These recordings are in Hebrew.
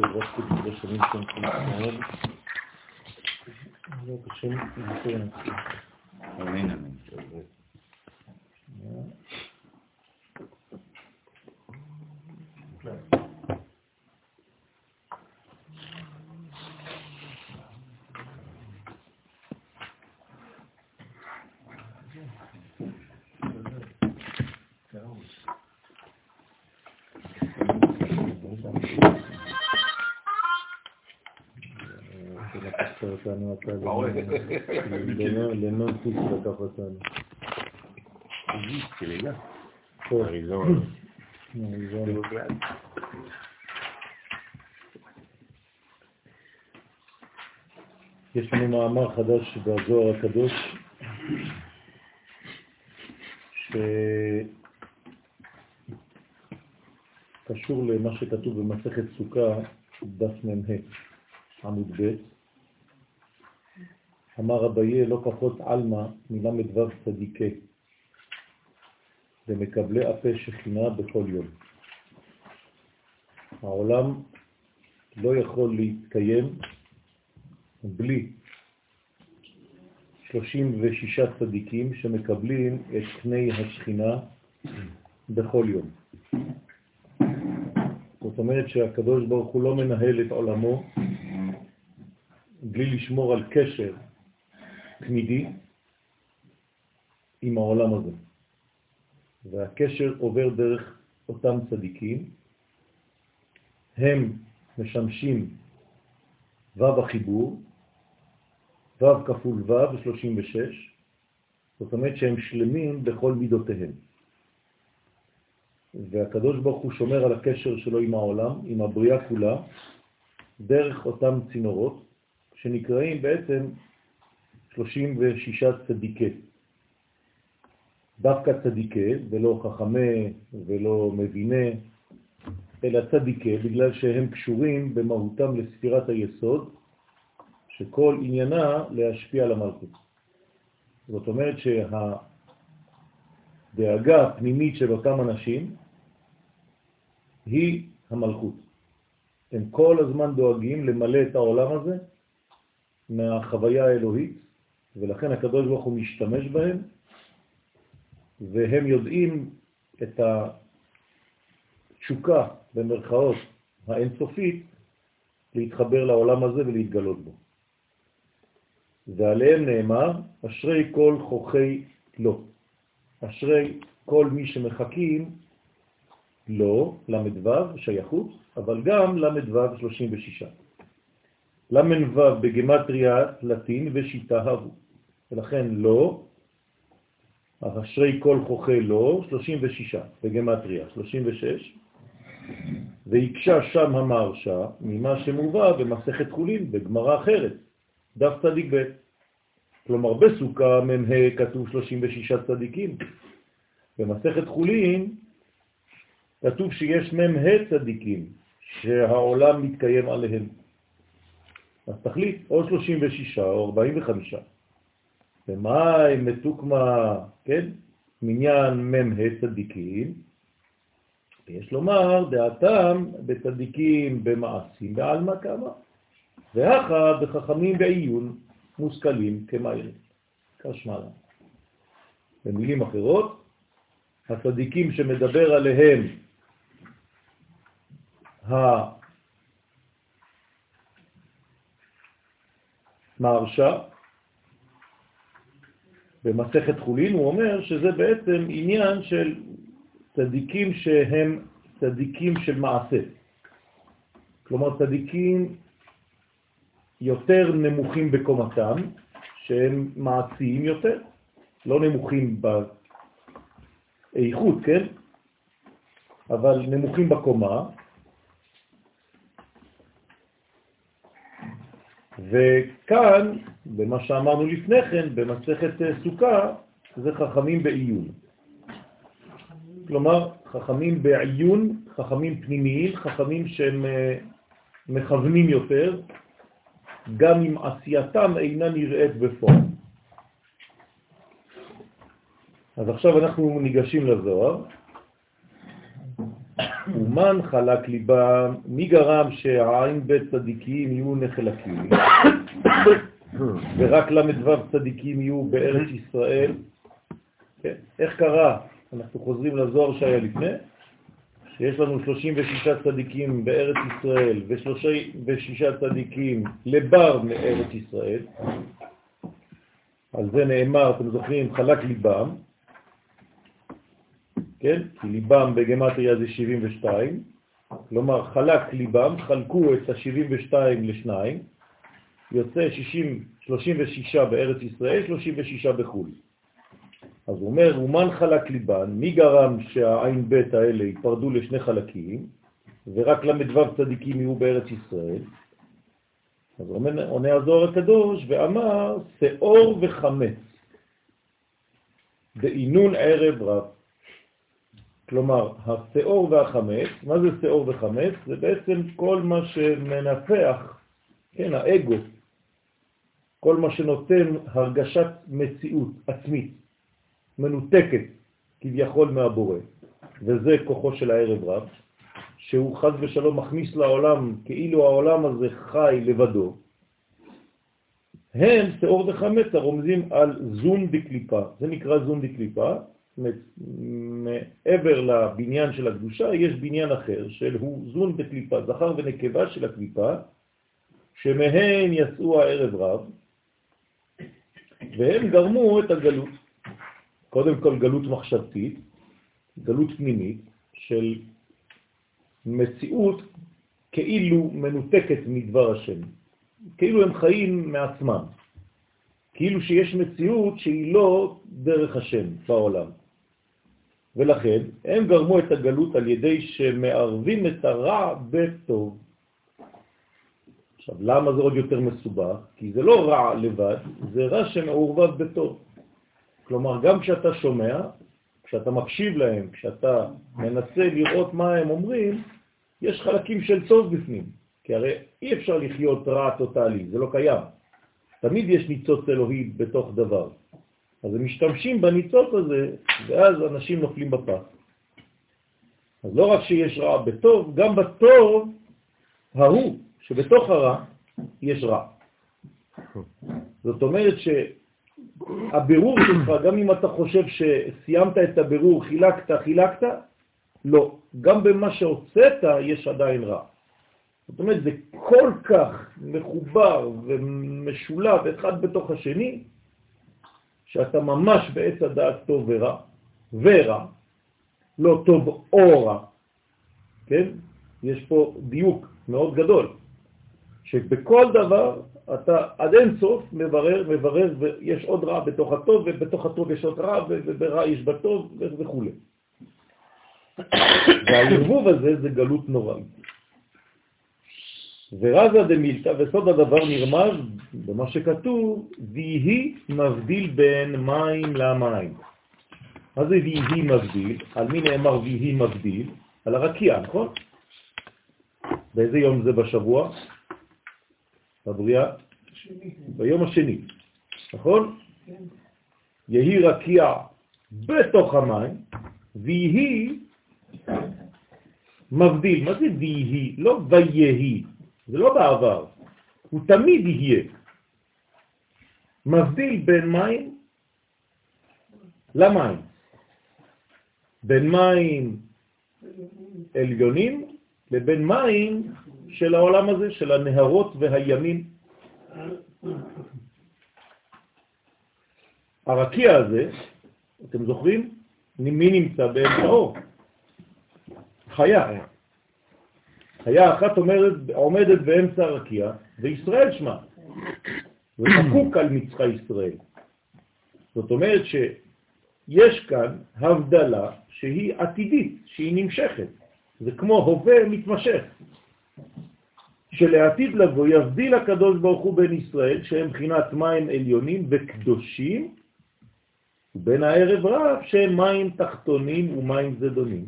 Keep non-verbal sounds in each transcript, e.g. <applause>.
בעזרת קודש בשנים שם ישראל. נזכר נצליח. אמן אמן. אותנו אתה <laughs> לנון חוץ לקח אותנו. אריזונה. יש לנו מאמר חדש בזוהר הקדוש, שקשור למה שכתוב במסכת סוכה, דף מ"ה, עמוד ב', אמר אביי לא פחות עלמא מל"ו צדיקי, ומקבלי הפה שכינה בכל יום. העולם לא יכול להתקיים בלי 36 צדיקים שמקבלים את פני השכינה בכל יום. זאת אומרת שהקדוש ברוך הוא לא מנהל את עולמו בלי לשמור על קשר תמידי עם העולם הזה. והקשר עובר דרך אותם צדיקים, הם משמשים ו' החיבור, ו' כפול ו' 36, זאת אומרת שהם שלמים בכל מידותיהם. והקדוש ברוך הוא שומר על הקשר שלו עם העולם, עם הבריאה כולה, דרך אותם צינורות, שנקראים בעצם 36 צדיקי. דווקא צדיקי, ולא חכמי ולא מביני, אלא צדיקי, בגלל שהם קשורים במהותם לספירת היסוד, שכל עניינה להשפיע על המלכות. זאת אומרת שהדאגה הפנימית של אותם אנשים היא המלכות. הם כל הזמן דואגים למלא את העולם הזה מהחוויה האלוהית, ולכן הקדוש ברוך הוא משתמש בהם, והם יודעים את התשוקה, במרכאות, האינסופית, להתחבר לעולם הזה ולהתגלות בו. ועליהם נאמר, אשרי כל חוכי לא. אשרי כל מי שמחכים לא, למדוו, שייכות, אבל גם למדוו 36. למנוו בגמטריה לטין ושיטה הבו. ולכן לא, אשרי כל חוכי לא, 36 בגמטריה, 36, ויקשה שם המרשה ממה שמובא במסכת חולין בגמרא אחרת, דף צדיק ב'. כלומר, בסוכה מ"ה כתוב 36 צדיקים. במסכת חולין כתוב שיש מ"ה צדיקים שהעולם מתקיים עליהם. אז תחליט, או 36 או 45. ומאי מתוקמה, כן? מניין מ"ה צדיקים, ויש לומר דעתם בצדיקים במעשים בעלמא כמה, ואחא בחכמים בעיון מושכלים כמיירים, כשמלה. במילים אחרות, הצדיקים שמדבר עליהם המהרשה, במסכת חולין הוא אומר שזה בעצם עניין של צדיקים שהם צדיקים של מעשה. כלומר, צדיקים יותר נמוכים בקומתם, שהם מעשיים יותר, לא נמוכים באיכות, כן? אבל נמוכים בקומה. וכאן, במה שאמרנו לפני כן, במסכת סוכה, זה חכמים בעיון. כלומר, חכמים בעיון, חכמים פנימיים, חכמים שהם אה, מכוונים יותר, גם אם עשייתם אינה נראית בפועל. אז עכשיו אנחנו ניגשים לזוהר, אומן חלק ליבם, מי גרם שהעין בית צדיקים יהיו נחלקים, ורק ל"ו צדיקים יהיו בארץ ישראל? כן. איך קרה? אנחנו חוזרים לזוהר שהיה לפני, שיש לנו 36 צדיקים בארץ ישראל ו-36 צדיקים לבר מארץ ישראל. על זה נאמר, אתם זוכרים, חלק ליבם, כן? כי ליבם בגמטריה זה 72, כלומר חלק ליבם, חלקו את ה-72 לשניים, יוצא 60, 36 בארץ ישראל, 36 בחו"ל. אז הוא אומר, אומן חלק ליבן, מי גרם שהעין בית האלה ייפרדו לשני חלקים, ורק למדבר צדיקים יהיו בארץ ישראל? אז עונה הזוהר הקדוש ואמר, שאור וחמץ, בעינון ערב רב. כלומר, השאור והחמץ, מה זה שאור וחמץ? זה בעצם כל מה שמנפח, כן, האגו, כל מה שנותן הרגשת מציאות עצמית, מנותקת כביכול מהבורא, וזה כוחו של הערב רב, שהוא חז ושלום מכניס לעולם כאילו העולם הזה חי לבדו, הם, שאור וחמץ, הרומזים על זון בקליפה. זה נקרא זון בקליפה. מעבר לבניין של הקדושה יש בניין אחר, של הוא זון בקליפה, זכר ונקבה של הקליפה, שמהן יצאו הערב רב, והם גרמו את הגלות. קודם כל גלות מחשבתית, גלות פנימית של מציאות כאילו מנותקת מדבר השם, כאילו הם חיים מעצמם, כאילו שיש מציאות שהיא לא דרך השם בעולם. ולכן הם גרמו את הגלות על ידי שמערבים את הרע בטוב. עכשיו, למה זה עוד יותר מסובך? כי זה לא רע לבד, זה רע שמעורבב בטוב. כלומר, גם כשאתה שומע, כשאתה מקשיב להם, כשאתה מנסה לראות מה הם אומרים, יש חלקים של טוב בפנים, כי הרי אי אפשר לחיות רע טוטלי, זה לא קיים. תמיד יש ניצוץ אלוהי בתוך דבר. אז הם משתמשים בניצוץ הזה, ואז אנשים נופלים בפח. אז לא רק שיש רע בטוב, גם בטוב ההוא שבתוך הרע יש רע. זאת אומרת שהבירור שלך, גם אם אתה חושב שסיימת את הבירור, חילקת, חילקת, לא. גם במה שהוצאת יש עדיין רע. זאת אומרת, זה כל כך מחובר ומשולב אחד בתוך השני, שאתה ממש בעץ הדעת טוב ורע, ורע, לא טוב או רע, כן? יש פה דיוק מאוד גדול, שבכל דבר אתה עד אין סוף מברר, מברר, ויש עוד רע בתוך הטוב, ובתוך הטוב יש עוד רע, וברע יש בטוב, וכו'. <coughs> והערבוב הזה זה גלות נוראית. ורזה דמילתא, וסוד הדבר נרמז במה שכתוב, ויהי מבדיל בין מים למים. מה זה ויהי מבדיל? על מי נאמר ויהי מבדיל? על הרקיע, נכון? באיזה יום זה בשבוע? בבריאה? ביום השני, נכון? יהי רקיע בתוך המים, ויהי מבדיל. מה זה ויהי? לא ויהי. זה לא בעבר, הוא תמיד יהיה. מבדיל בין מים למים. בין מים עליונים לבין מים של העולם הזה, של הנהרות והימים. הרקיע הזה, אתם זוכרים? מי נמצא באמצעו? חיה. חיה אחת אומרת, עומדת באמצע הרקיע, וישראל שמה, וחקוק על מצחה ישראל. זאת אומרת שיש כאן הבדלה שהיא עתידית, שהיא נמשכת. זה כמו הווה מתמשך. שלעתיד לבוא יבדיל הקדוש ברוך הוא בין ישראל, שהם בחינת מים עליונים וקדושים, ובין הערב רב שהם מים תחתונים ומים זדונים.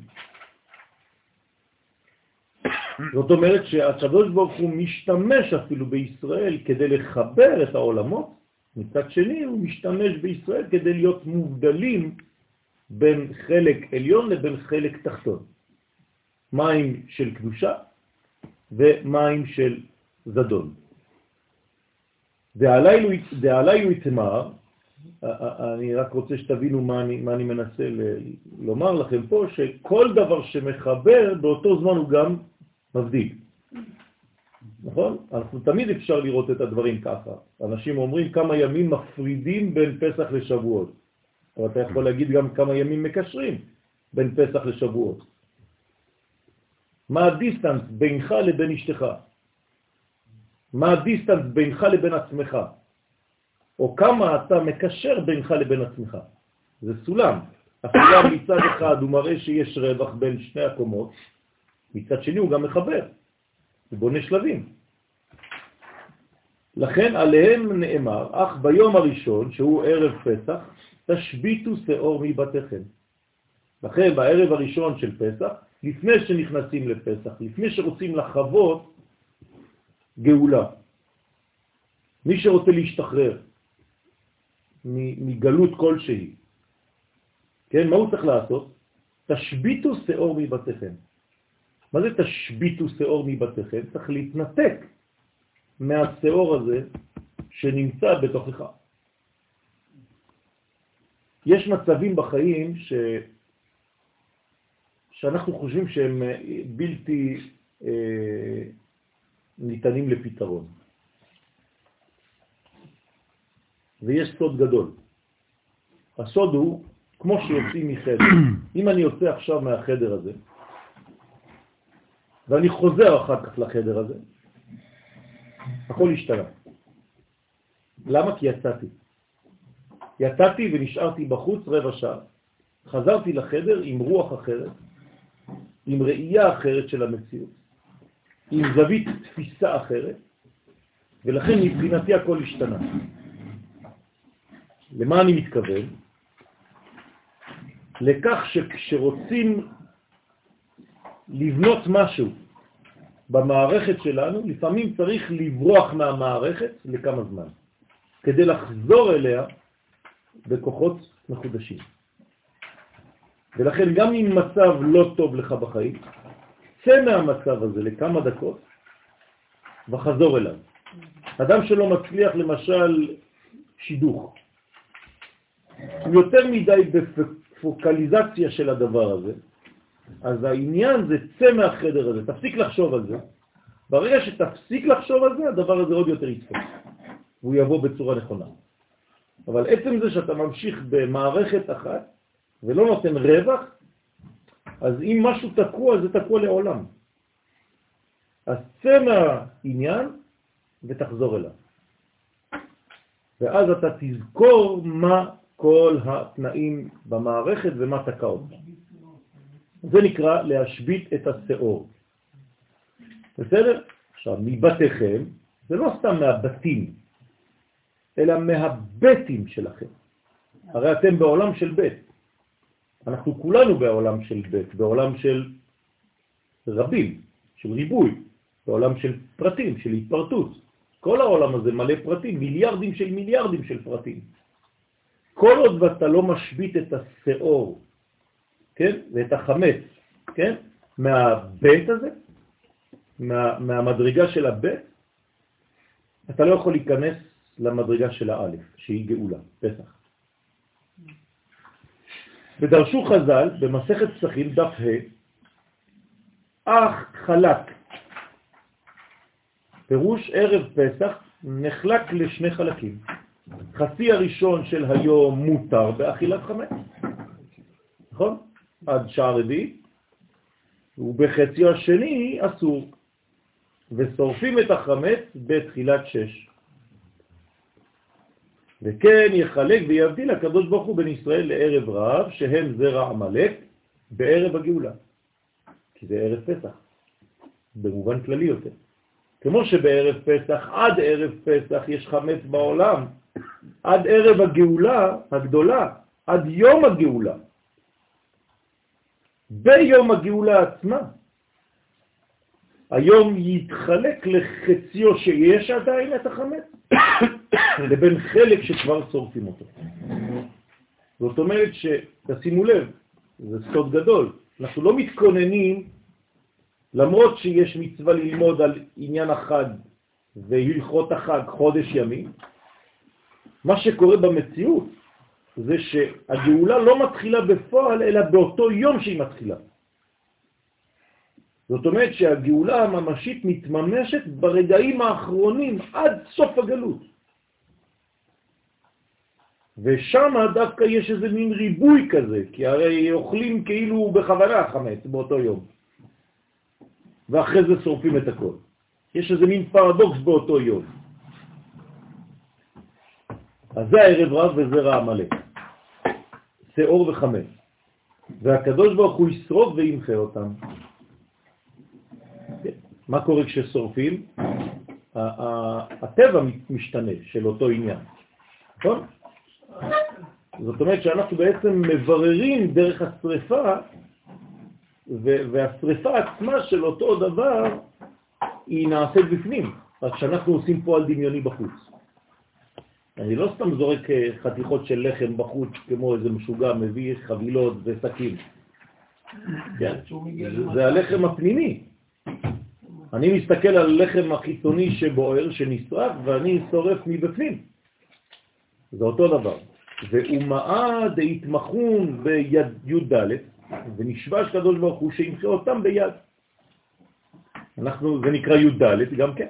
זאת אומרת שהקדוש ברוך הוא משתמש אפילו בישראל כדי לחבר את העולמות, מצד שני הוא משתמש בישראל כדי להיות מובדלים בין חלק עליון לבין חלק תחתון. מים של קדושה ומים של זדון. דעליו יתמר, אני רק רוצה שתבינו מה אני, מה אני מנסה לומר לכם פה, שכל דבר שמחבר באותו זמן הוא גם מבדיל. נכון? אנחנו תמיד אפשר לראות את הדברים ככה. אנשים אומרים כמה ימים מפרידים בין פסח לשבועות. אבל אתה יכול להגיד גם כמה ימים מקשרים בין פסח לשבועות. מה ה distance בינך לבין אשתך? מה ה distance בינך לבין עצמך? או כמה אתה מקשר בינך לבין עצמך. זה סולם. הסולם מצד אחד הוא מראה שיש רווח בין שני הקומות, מצד שני הוא גם מחבר, הוא בונה שלבים. לכן עליהם נאמר, אך ביום הראשון, שהוא ערב פסח, תשביתו שאור מבתיכם. לכן בערב הראשון של פסח, לפני שנכנסים לפסח, לפני שרוצים לחוות גאולה, מי שרוצה להשתחרר מגלות כלשהי, כן, מה הוא צריך לעשות? תשביתו שאור מבתיכם. מה זה תשביתו שאור מבתיכם? צריך להתנתק מהשאור הזה שנמצא בתוכך. יש מצבים בחיים ש... שאנחנו חושבים שהם בלתי אה, ניתנים לפתרון. ויש סוד גדול. הסוד הוא, כמו שיוצאים מחדר, אם אני יוצא עכשיו מהחדר הזה, ואני חוזר אחר כך לחדר הזה, הכל השתנה. למה? כי יצאתי. יצאתי ונשארתי בחוץ רבע שעה. חזרתי לחדר עם רוח אחרת, עם ראייה אחרת של המציאות, עם זווית תפיסה אחרת, ולכן מבחינתי הכל השתנה. למה אני מתכוון? לכך שכשרוצים לבנות משהו במערכת שלנו, לפעמים צריך לברוח מהמערכת לכמה זמן, כדי לחזור אליה בכוחות מחודשים. ולכן גם אם מצב לא טוב לך בחיים, צא מהמצב הזה לכמה דקות וחזור אליו. אדם שלא מצליח למשל שידוך, הוא יותר מדי בפוקליזציה של הדבר הזה, אז העניין זה צא מהחדר הזה, תפסיק לחשוב על זה. ברגע שתפסיק לחשוב על זה, הדבר הזה עוד יותר יצפק, והוא יבוא בצורה נכונה. אבל עצם זה שאתה ממשיך במערכת אחת ולא נותן רווח, אז אם משהו תקוע, זה תקוע לעולם. אז צא מהעניין ותחזור אליו. ואז אתה תזכור מה כל התנאים במערכת ומה תקע אותה. זה נקרא להשבית את השאור. בסדר? עכשיו, מבתיכם, זה לא סתם מהבתים, אלא מהבתים שלכם. הרי אתם בעולם של בית. אנחנו כולנו בעולם של בית, בעולם של רבים, של ריבוי, בעולם של פרטים, של התפרטות. כל העולם הזה מלא פרטים, מיליארדים של מיליארדים של פרטים. כל עוד ואתה לא משבית את השאור, כן, ואת החמץ, כן, מהבית הזה, מה, מהמדרגה של הבית, אתה לא יכול להיכנס למדרגה של האלף, שהיא גאולה, פסח. ודרשו חז"ל במסכת פסחים דף ה' אך חלק. פירוש ערב פסח נחלק לשני חלקים. חצי הראשון של היום מותר באכילת חמץ? עד שעה רביעית, ובחצי השני אסור, ושורפים את החמץ בתחילת שש. וכן יחלק ויבדיל הקדוש ברוך הוא בין ישראל לערב רב, שהם זרע עמלק, בערב הגאולה. כי זה ערב פסח, במובן כללי יותר. כמו שבערב פסח, עד ערב פסח יש חמץ בעולם, עד ערב הגאולה הגדולה, עד יום הגאולה. ביום הגאולה עצמה, היום יתחלק לחציו שיש עדיין את החמץ, <coughs> לבין חלק שכבר שורפים אותו. זאת אומרת שתשימו לב, זה סוד גדול, אנחנו לא מתכוננים למרות שיש מצווה ללמוד על עניין החג והלכות החג חודש ימים, מה שקורה במציאות זה שהגאולה לא מתחילה בפועל, אלא באותו יום שהיא מתחילה. זאת אומרת שהגאולה הממשית מתממשת ברגעים האחרונים עד סוף הגלות. ושם דווקא יש איזה מין ריבוי כזה, כי הרי אוכלים כאילו בכוונה חמץ באותו יום, ואחרי זה שורפים את הכל. יש איזה מין פרדוקס באותו יום. אז זה הערב רב וזה רע המלא, שאור וחמץ. והקדוש ברוך הוא ישרוף וימחה אותם. מה קורה כששורפים? הטבע משתנה של אותו עניין, נכון? זאת אומרת שאנחנו בעצם מבררים דרך השריפה, והשריפה עצמה של אותו דבר היא נעשית בפנים, רק שאנחנו עושים פועל דמיוני בחוץ. אני לא סתם זורק אה, חתיכות של לחם בחוץ כמו איזה משוגע מביא חבילות וסקים. כן, זה הלחם הפנימי. אני מסתכל על הלחם החיצוני שבוער, שנשרף, ואני שורף מבפנים. זה אותו דבר. ואומאה דהתמחון ביד י"ד, ונשבע שקדוש ברוך הוא שימחה אותם ביד. אנחנו, זה נקרא י"ד גם כן,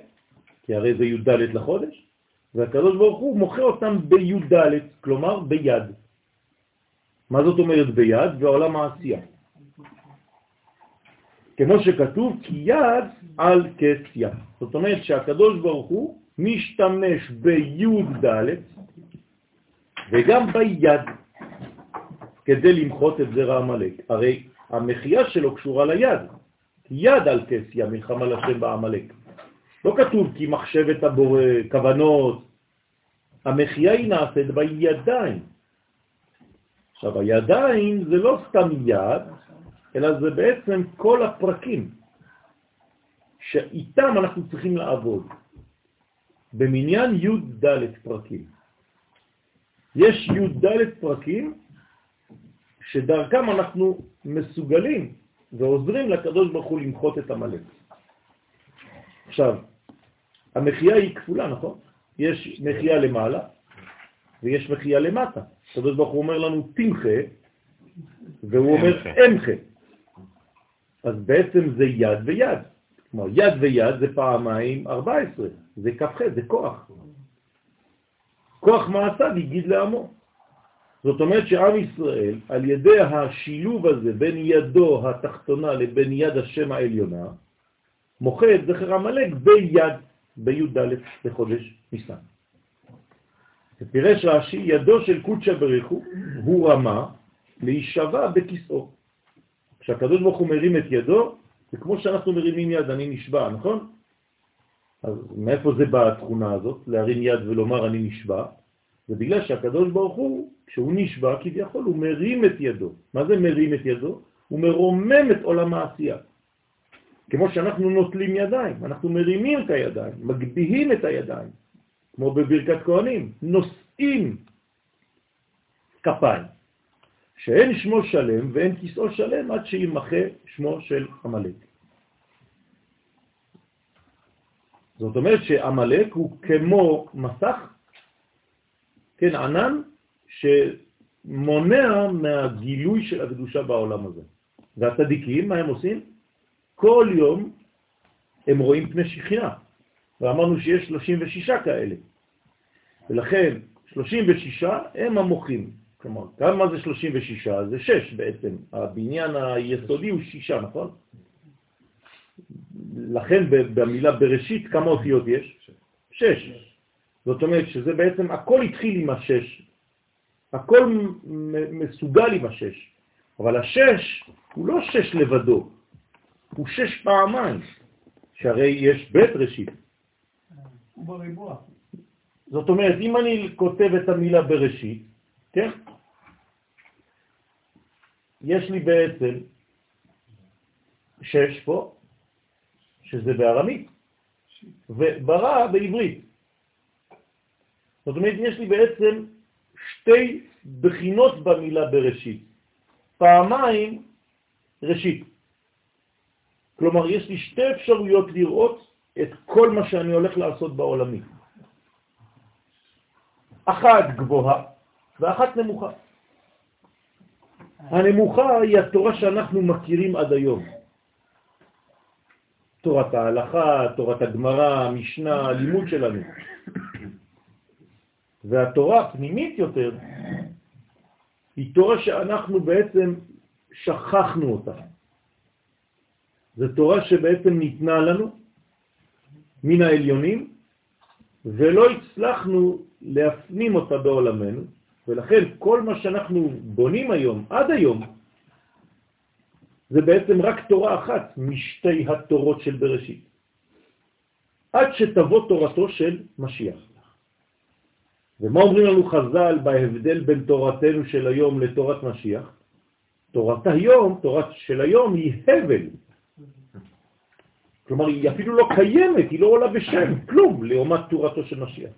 כי הרי זה י"ד לחודש, והקדוש ברוך הוא מוחה אותם בי"ד, כלומר ביד. מה זאת אומרת ביד? בעולם העשייה. כמו שכתוב, כי יד על כס יד. זאת אומרת שהקדוש ברוך הוא משתמש בי"ד וגם ביד כדי למחות את זרע המלאק. הרי המחייה שלו קשורה ליד, יד על כסיה, מלחמה לשם בעמלק. לא כתוב כי מחשבת הבורא, כוונות. המחייה היא נעשית בידיים. עכשיו, הידיים זה לא סתם יד, אלא זה בעצם כל הפרקים שאיתם אנחנו צריכים לעבוד. במניין י' ד' פרקים. יש י' ד' פרקים שדרכם אנחנו מסוגלים ועוזרים לקדוש ברוך הוא למחות את המלך. עכשיו, המחייה היא כפולה, נכון? יש מחייה למעלה ויש מחייה למטה. הקדוש ברוך הוא אומר לנו תמחה, והוא אומר אמחה. אז בעצם זה יד ויד. כלומר, יד ויד זה פעמיים 14, זה כ"ח, זה כוח. כוח מעשה והגיד לעמו. זאת אומרת שעם ישראל, על ידי השילוב הזה בין ידו התחתונה לבין יד השם העליונה, מוחה את זכר המלאק ביד, בי"ד בחודש ניסן. ופירש רש"י, ידו של קודשא בריחו הוא רמה להישבע בכיסאו. כשהקדוש ברוך הוא מרים את ידו, זה כמו שאנחנו מרימים יד, אני נשבע, נכון? אז מאיפה זה באה התכונה הזאת, להרים יד ולומר אני נשבע? זה בגלל שהקדוש ברוך הוא, כשהוא נשבע כביכול, הוא מרים את ידו. מה זה מרים את ידו? הוא מרומם את עולם העשייה. כמו שאנחנו נוטלים ידיים, אנחנו מרימים את הידיים, מגביהים את הידיים, כמו בברכת כהנים, נושאים כפיים, שאין שמו שלם ואין כיסאו שלם עד שימחה שמו של המלאק. זאת אומרת שהמלאק הוא כמו מסך כן, ענן שמונע מהגילוי של הקדושה בעולם הזה. והצדיקים, מה הם עושים? כל יום הם רואים פני שכינה, ואמרנו שיש 36 כאלה. ולכן 36 הם המוחים. כלומר, כמה זה 36? זה 6 בעצם. הבניין היסודי הוא 6, נכון? לכן במילה בראשית כמה אותיות יש? 6. זאת אומרת שזה בעצם, הכל התחיל עם השש, הכל מסוגל עם השש, אבל השש הוא לא שש לבדו, הוא שש פעמיים, שהרי יש בית ראשית. הוא בריבוע. זאת אומרת, אם אני כותב את המילה בראשית, כן? יש לי בעצם שש פה, שזה בארמית, וברא בעברית. זאת אומרת, יש לי בעצם שתי בחינות במילה בראשית. פעמיים ראשית. כלומר, יש לי שתי אפשרויות לראות את כל מה שאני הולך לעשות בעולמי. אחת גבוהה ואחת נמוכה. הנמוכה היא התורה שאנחנו מכירים עד היום. תורת ההלכה, תורת הגמרא, המשנה, הלימוד שלנו. והתורה הפנימית יותר היא תורה שאנחנו בעצם שכחנו אותה. זו תורה שבעצם ניתנה לנו מן העליונים, ולא הצלחנו להפנים אותה בעולמנו, ולכן כל מה שאנחנו בונים היום, עד היום, זה בעצם רק תורה אחת משתי התורות של בראשית. עד שתבוא תורתו של משיח. ומה אומרים לנו חז"ל בהבדל בין תורתנו של היום לתורת משיח? תורת היום, תורת של היום היא הבל. כלומר, היא אפילו לא קיימת, היא לא עולה בשם, כלום, לעומת תורתו של משיח.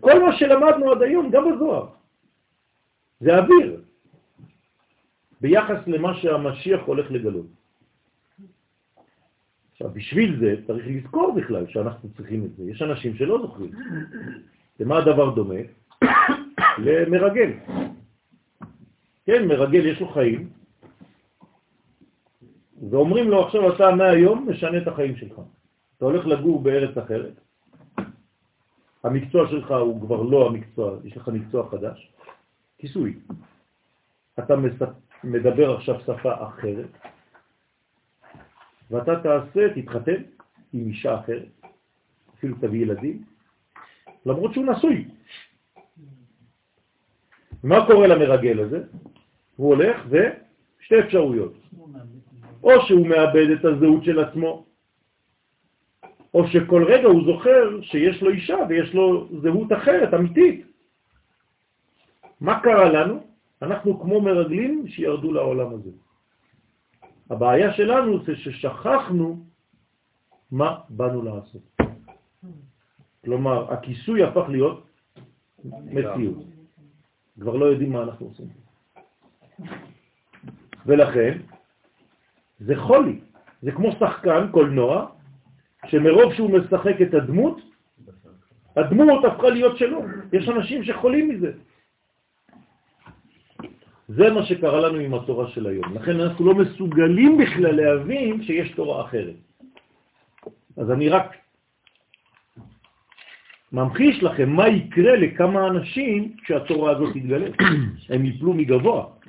כל מה שלמדנו עד היום, גם בזוהר, זה אוויר, ביחס למה שהמשיח הולך לגלות. עכשיו, בשביל זה צריך לזכור בכלל שאנחנו צריכים את זה. יש אנשים שלא זוכרים. למה הדבר דומה? <coughs> למרגל. כן, מרגל יש לו חיים, ואומרים לו עכשיו אתה מהיום משנה את החיים שלך. אתה הולך לגור בארץ אחרת, המקצוע שלך הוא כבר לא המקצוע, יש לך מקצוע חדש, כיסוי. אתה מדבר עכשיו שפה אחרת, ואתה תעשה, תתחתן עם אישה אחרת, אפילו תביא ילדים, למרות שהוא נשוי. מה קורה למרגל הזה? הוא הולך ושתי אפשרויות. או שהוא מאבד את הזהות של עצמו, או שכל רגע הוא זוכר שיש לו אישה ויש לו זהות אחרת, אמיתית. מה קרה לנו? אנחנו כמו מרגלים שירדו לעולם הזה. הבעיה שלנו זה ששכחנו מה באנו לעשות. כלומר, הכיסוי הפך להיות מציאות. כבר לא יודעים מה אנחנו עושים. ולכן, זה חולי. זה כמו שחקן קולנוע, שמרוב שהוא משחק את הדמות, הדמות הפכה להיות שלו. יש אנשים שחולים מזה. זה מה שקרה לנו עם התורה של היום. לכן אנחנו לא מסוגלים בכלל להבין שיש תורה אחרת. אז אני רק ממחיש לכם מה יקרה לכמה אנשים כשהתורה הזאת תתגלה. הם יפלו מגבוה.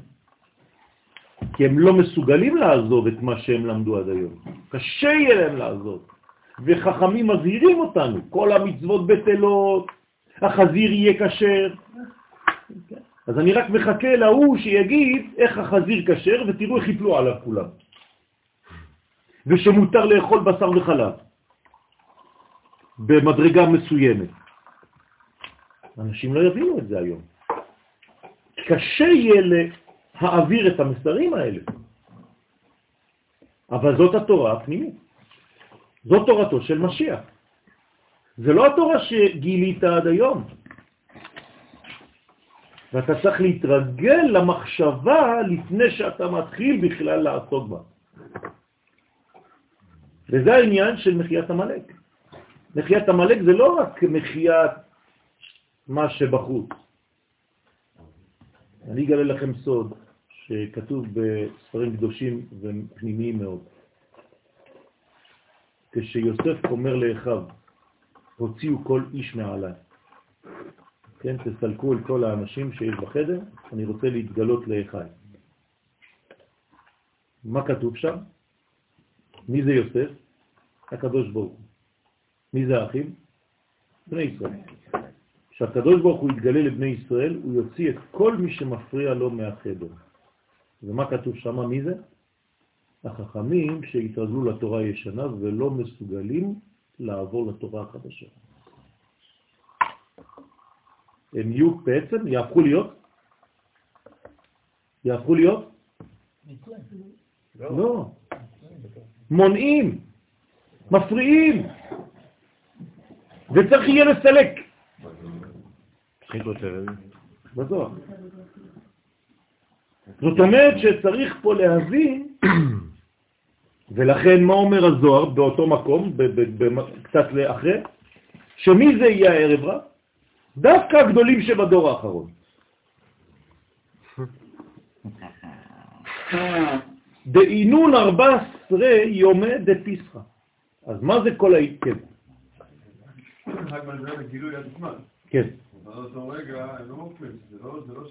כי הם לא מסוגלים לעזוב את מה שהם למדו עד היום. קשה יהיה להם לעזוב. וחכמים מזהירים אותנו, כל המצוות בטלות, החזיר יהיה כשר. אז אני רק מחכה להוא שיגיד איך החזיר כשר, ותראו איך יפלו עליו כולם. ושמותר לאכול בשר וחלב במדרגה מסוימת. אנשים לא יבינו את זה היום. קשה יהיה להעביר את המסרים האלה. אבל זאת התורה הפנימית. זאת תורתו של משיח. זה לא התורה שגילית עד היום. ואתה צריך להתרגל למחשבה לפני שאתה מתחיל בכלל לעסוק בה. וזה העניין של מחיית המלאק. מחיית המלאק זה לא רק מחיית מה שבחוץ. אני אגלה לכם סוד שכתוב בספרים קדושים ופנימיים מאוד. כשיוסף אומר לאחיו, הוציאו כל איש מעליי. כן, תסלקו את כל האנשים שיש בחדר, אני רוצה להתגלות לאחי. מה כתוב שם? מי זה יוסף? הקדוש ברוך הוא. מי זה האחים? בני ישראל. כשהקדוש ברוך הוא יתגלה לבני ישראל, הוא יוציא את כל מי שמפריע לו מהחדר. ומה כתוב שם? מי זה? החכמים שהתרגלו לתורה הישנה ולא מסוגלים לעבור לתורה החדשה. הם יהיו בעצם, יהפכו להיות? יהפכו להיות? לא. מונעים, מפריעים, וצריך יהיה לסלק. בטוח. זאת אומרת שצריך פה להבין <coughs> ולכן מה אומר הזוהר באותו מקום, קצת לאחרי? שמי זה יהיה הערב רב? דווקא הגדולים שבדור האחרון. <coughs> דאינון ארבע עשרה יומי דפיסחה. אז מה זה כל העיקר? כן. באותו רגע הם לא מופיעים, זה לא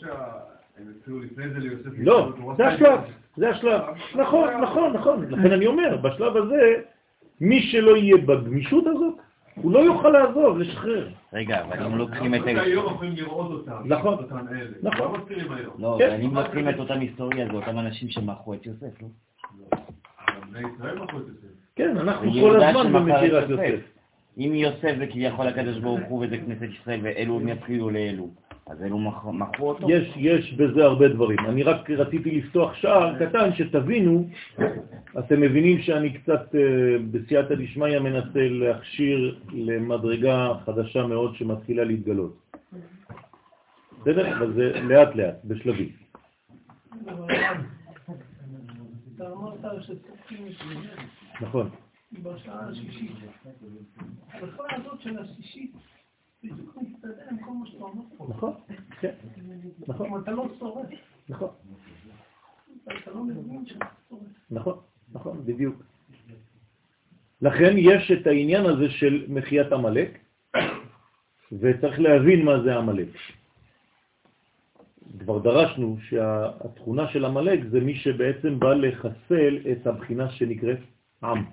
שהם התחילו לפני זה ליוסף... לא, זה השלב, זה השלב. נכון, נכון, נכון. לכן אני אומר, בשלב הזה, מי שלא יהיה בגמישות הזאת, הוא לא יוכל לעזוב, לשחרר. רגע, אבל אם לוקחים את... היום יכולים לראות אותם. נכון. נכון. לא, אבל אם לוקחים את אותם היסטוריה, זה אותם אנשים שמכרו את יוסף, לא? כן, אנחנו כל הזמן במכירת יוסף. אם יוסף זה כביכול הקדוש ברוך הוא וזה כנסת ישראל ואלו הם יפחילו לאלו, אז אלו מכרו אותו? יש, יש בזה הרבה דברים. אני רק רציתי לפתוח שער קטן שתבינו, אתם מבינים שאני קצת אה, בסייעתא דשמיא מנסה להכשיר למדרגה חדשה מאוד שמתחילה להתגלות. בסדר? אבל זה לאט לאט, בשלבים. נכון. בשעה השישית. בשעה הזאת של השישית, נכון, כן. נכון. אתה לא שורד. נכון. לא. נכון, נכון, בדיוק. לכן יש את העניין הזה של מחיית המלאק, וצריך להבין מה זה המלאק. כבר דרשנו שהתכונה של המלאק זה מי שבעצם בא לחסל את הבחינה שנקראת עם.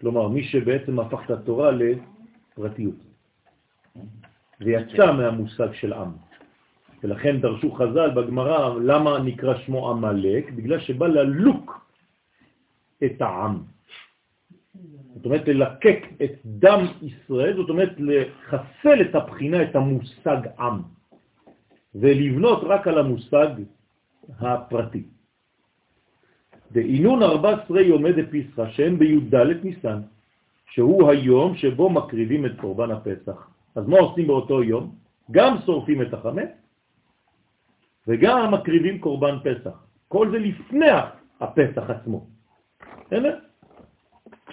כלומר, מי שבעצם הפך את התורה לפרטיות, ויצא מהמושג של עם. ולכן דרשו חז"ל בגמרא, למה נקרא שמו עמלק? בגלל שבא ללוק את העם. זאת אומרת, ללקק את דם ישראל, זאת אומרת, לחסל את הבחינה, את המושג עם, ולבנות רק על המושג הפרטי. דאינון 14 יומי דפיסחה, שהם בי"ד ניסן, שהוא היום שבו מקריבים את קורבן הפסח. אז מה עושים באותו יום? גם שורפים את החמץ וגם מקריבים קורבן פסח. כל זה לפני הפסח עצמו. בסדר?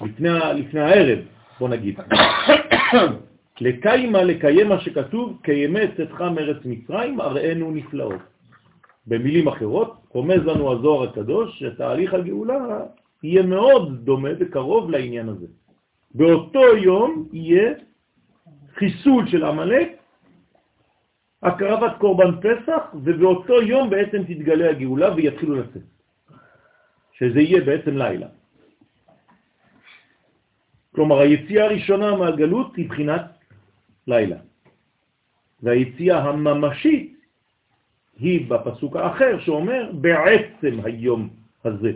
לפני, לפני הערב, בוא נגיד. <coughs> לקיימה לקיים מה שכתוב, קיימי צאתך מארץ מצרים, אראנו נפלאות. במילים אחרות, רומז לנו הזוהר הקדוש שתהליך הגאולה יהיה מאוד דומה וקרוב לעניין הזה. באותו יום יהיה חיסול של עמלק, הקרבת קורבן פסח, ובאותו יום בעצם תתגלה הגאולה ויתחילו לצאת. שזה יהיה בעצם לילה. כלומר, היציאה הראשונה מהגלות היא בחינת לילה. והיציאה הממשית היא בפסוק האחר שאומר בעצם היום הזה.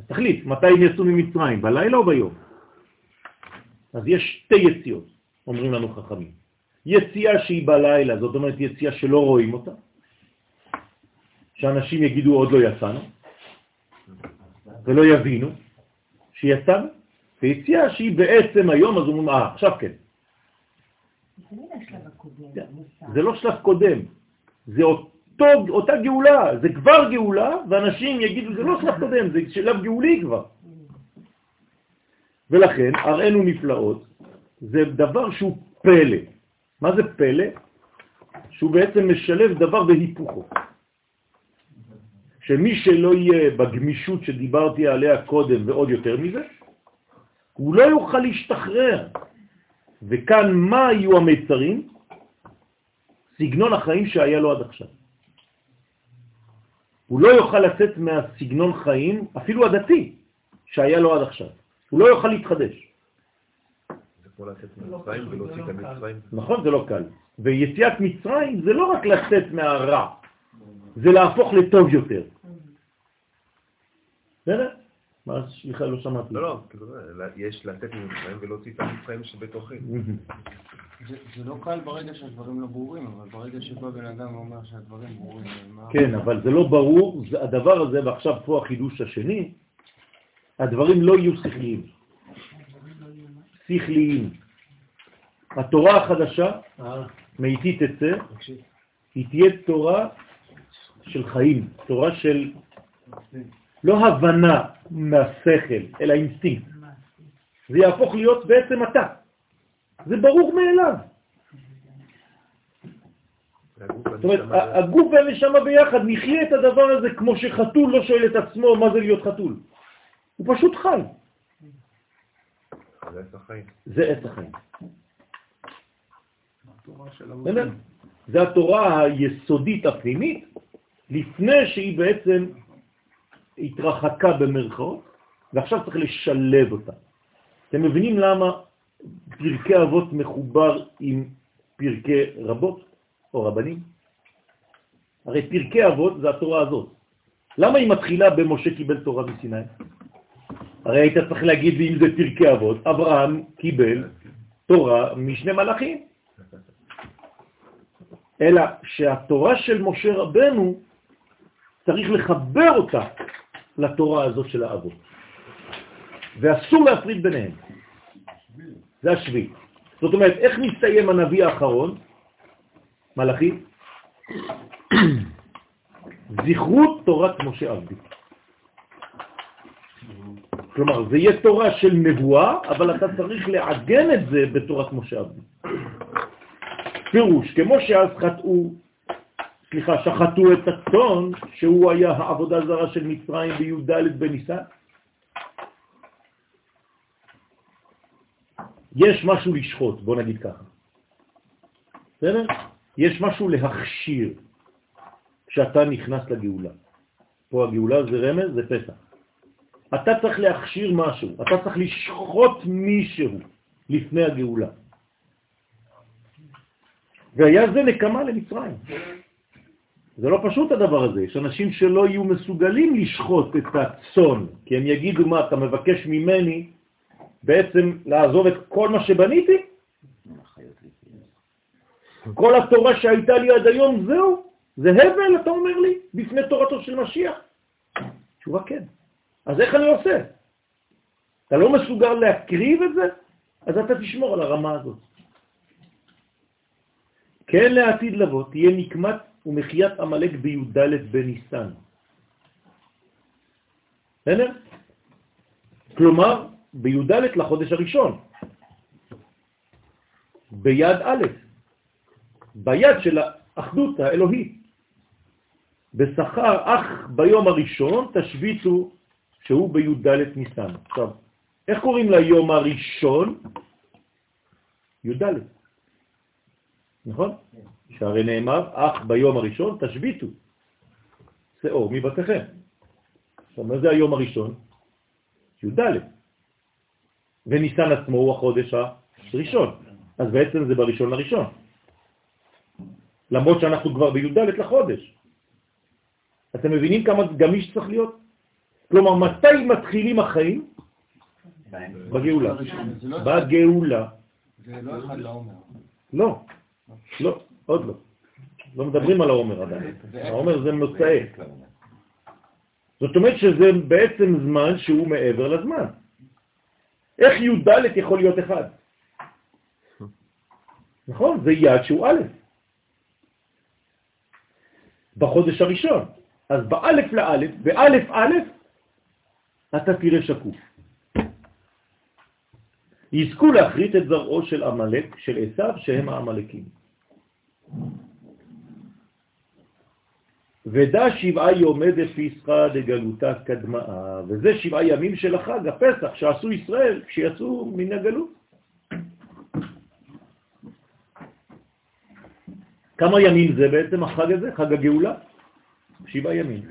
אז תחליט, מתי הם יצאו ממצרים, בלילה או ביום? אז יש שתי יציאות, אומרים לנו חכמים. יציאה שהיא בלילה, זאת אומרת יציאה שלא רואים אותה, שאנשים יגידו עוד לא יצאנו, ולא יבינו שיצאנו, ויציאה שהיא בעצם היום, אז אומרים, אה, עכשיו כן. זה לא שלב קודם, זה אותו, אותה גאולה, זה כבר גאולה, ואנשים יגידו, זה לא שלב קודם, זה שלב גאולי כבר. ולכן, הראינו נפלאות, זה דבר שהוא פלא. מה זה פלא? שהוא בעצם משלב דבר בהיפוכו. שמי שלא יהיה בגמישות שדיברתי עליה קודם ועוד יותר מזה, הוא לא יוכל להשתחרר. וכאן מה יהיו המיצרים? סגנון החיים שהיה לו עד עכשיו. הוא לא יוכל לצאת מהסגנון חיים, אפילו הדתי, שהיה לו עד עכשיו. הוא לא יוכל להתחדש. זה כמו לצאת ממצרים ולהוציא את המצרים. נכון, זה לא קל. ויציאת מצרים זה לא רק לצאת מהרע, זה להפוך לטוב יותר. בסדר? מה, סליחה, לא שמעתי. לא, לא, יש לצאת ממצרים ולהוציא את המצרים שבתוכי. זה לא קל ברגע שהדברים לא ברורים, אבל ברגע שבא בן אדם ואומר שהדברים ברורים... כן, אבל זה לא ברור, הדבר הזה, ועכשיו פה החידוש השני, הדברים לא יהיו שכליים. שכליים. התורה החדשה, מאיתי תצא, היא תהיה תורה של חיים, תורה של לא הבנה מהשכל, אלא אינסטינקט. זה יהפוך להיות בעצם אתה. זה ברור מאליו. זאת אומרת, הגוף והנשמה ביחד, נחיה את הדבר הזה כמו שחתול לא שואל את עצמו מה זה להיות חתול. הוא פשוט חי. זה עץ החיים. זה עץ החיים. זה התורה היסודית הפנימית, לפני שהיא בעצם התרחקה במרכאות, ועכשיו צריך לשלב אותה. אתם מבינים למה פרקי אבות מחובר עם פרקי רבות או רבנים? הרי פרקי אבות זה התורה הזאת. למה היא מתחילה במשה קיבל תורה מסיני? הרי היית צריך להגיד לי אם זה פרקי אבות, אברהם קיבל תורה משני מלאכים. אלא שהתורה של משה רבנו צריך לחבר אותה לתורה הזאת של האבות. ואסור להפריד ביניהם. זה השביעי. זאת אומרת, איך מסתיים הנביא האחרון? מלאכי? זכרות תורת משה עבדי. כלומר, זה יהיה תורה של נבואה, אבל אתה צריך לעגן את זה בתורת משה עבדי. פירוש, כמו שאז חטאו, סליחה, שחטו את הצון, שהוא היה העבודה זרה של מצרים בי"ד בניסן, יש משהו לשחוט, בוא נגיד ככה. בסדר? יש משהו להכשיר כשאתה נכנס לגאולה. פה הגאולה זה רמז, זה פסח. אתה צריך להכשיר משהו, אתה צריך לשחוט מישהו לפני הגאולה. והיה זה נקמה למצרים. זה לא פשוט הדבר הזה, יש אנשים שלא יהיו מסוגלים לשחוט את הצון, כי הם יגידו מה, אתה מבקש ממני בעצם לעזוב את כל מה שבניתי? כל התורה שהייתה לי עד היום, זהו? זה הבל, אתה אומר לי, בפני תורתו של משיח? תשובה כן. אז איך אני עושה? אתה לא מסוגל להקריב את זה? אז אתה תשמור על הרמה הזאת. כן לעתיד לבוא, תהיה נקמת ומחיית עמלק בי"ד בניסן. בסדר? כלומר, בי"ד לחודש הראשון, ביד א', ביד של האחדות האלוהית. בשכר אך ביום הראשון תשביצו שהוא בי"ד ניסן. עכשיו, איך קוראים ליום הראשון? י"ד. נכון? שהרי נאמר, אך ביום הראשון תשביתו שאור מבתיכם. עכשיו, מה זה היום הראשון? י"ד. וניסן עצמו הוא החודש הראשון. אז בעצם זה בראשון לראשון. למרות שאנחנו כבר בי"ד לחודש. אתם מבינים כמה גמיש צריך להיות? כלומר, מתי מתחילים החיים? בגאולה. בגאולה. זה לא אחד לעומר. לא, לא, עוד לא. לא מדברים על העומר עדיין. העומר זה מוצאי. זאת אומרת שזה בעצם זמן שהוא מעבר לזמן. איך י"ד יכול להיות אחד? נכון, זה יד שהוא א', בחודש הראשון. אז באלף לאלף, באלף א', אתה תראה שקוף. יזכו להחריט את זרעו של עמלק, של עשיו, שהם העמלקים. ודע שבעה יומי דפיסחה דגלותה קדמאה, וזה שבעה ימים של החג, הפסח, שעשו ישראל כשיצאו מן הגלות. כמה ימים זה בעצם החג הזה, חג הגאולה? שבעה ימים.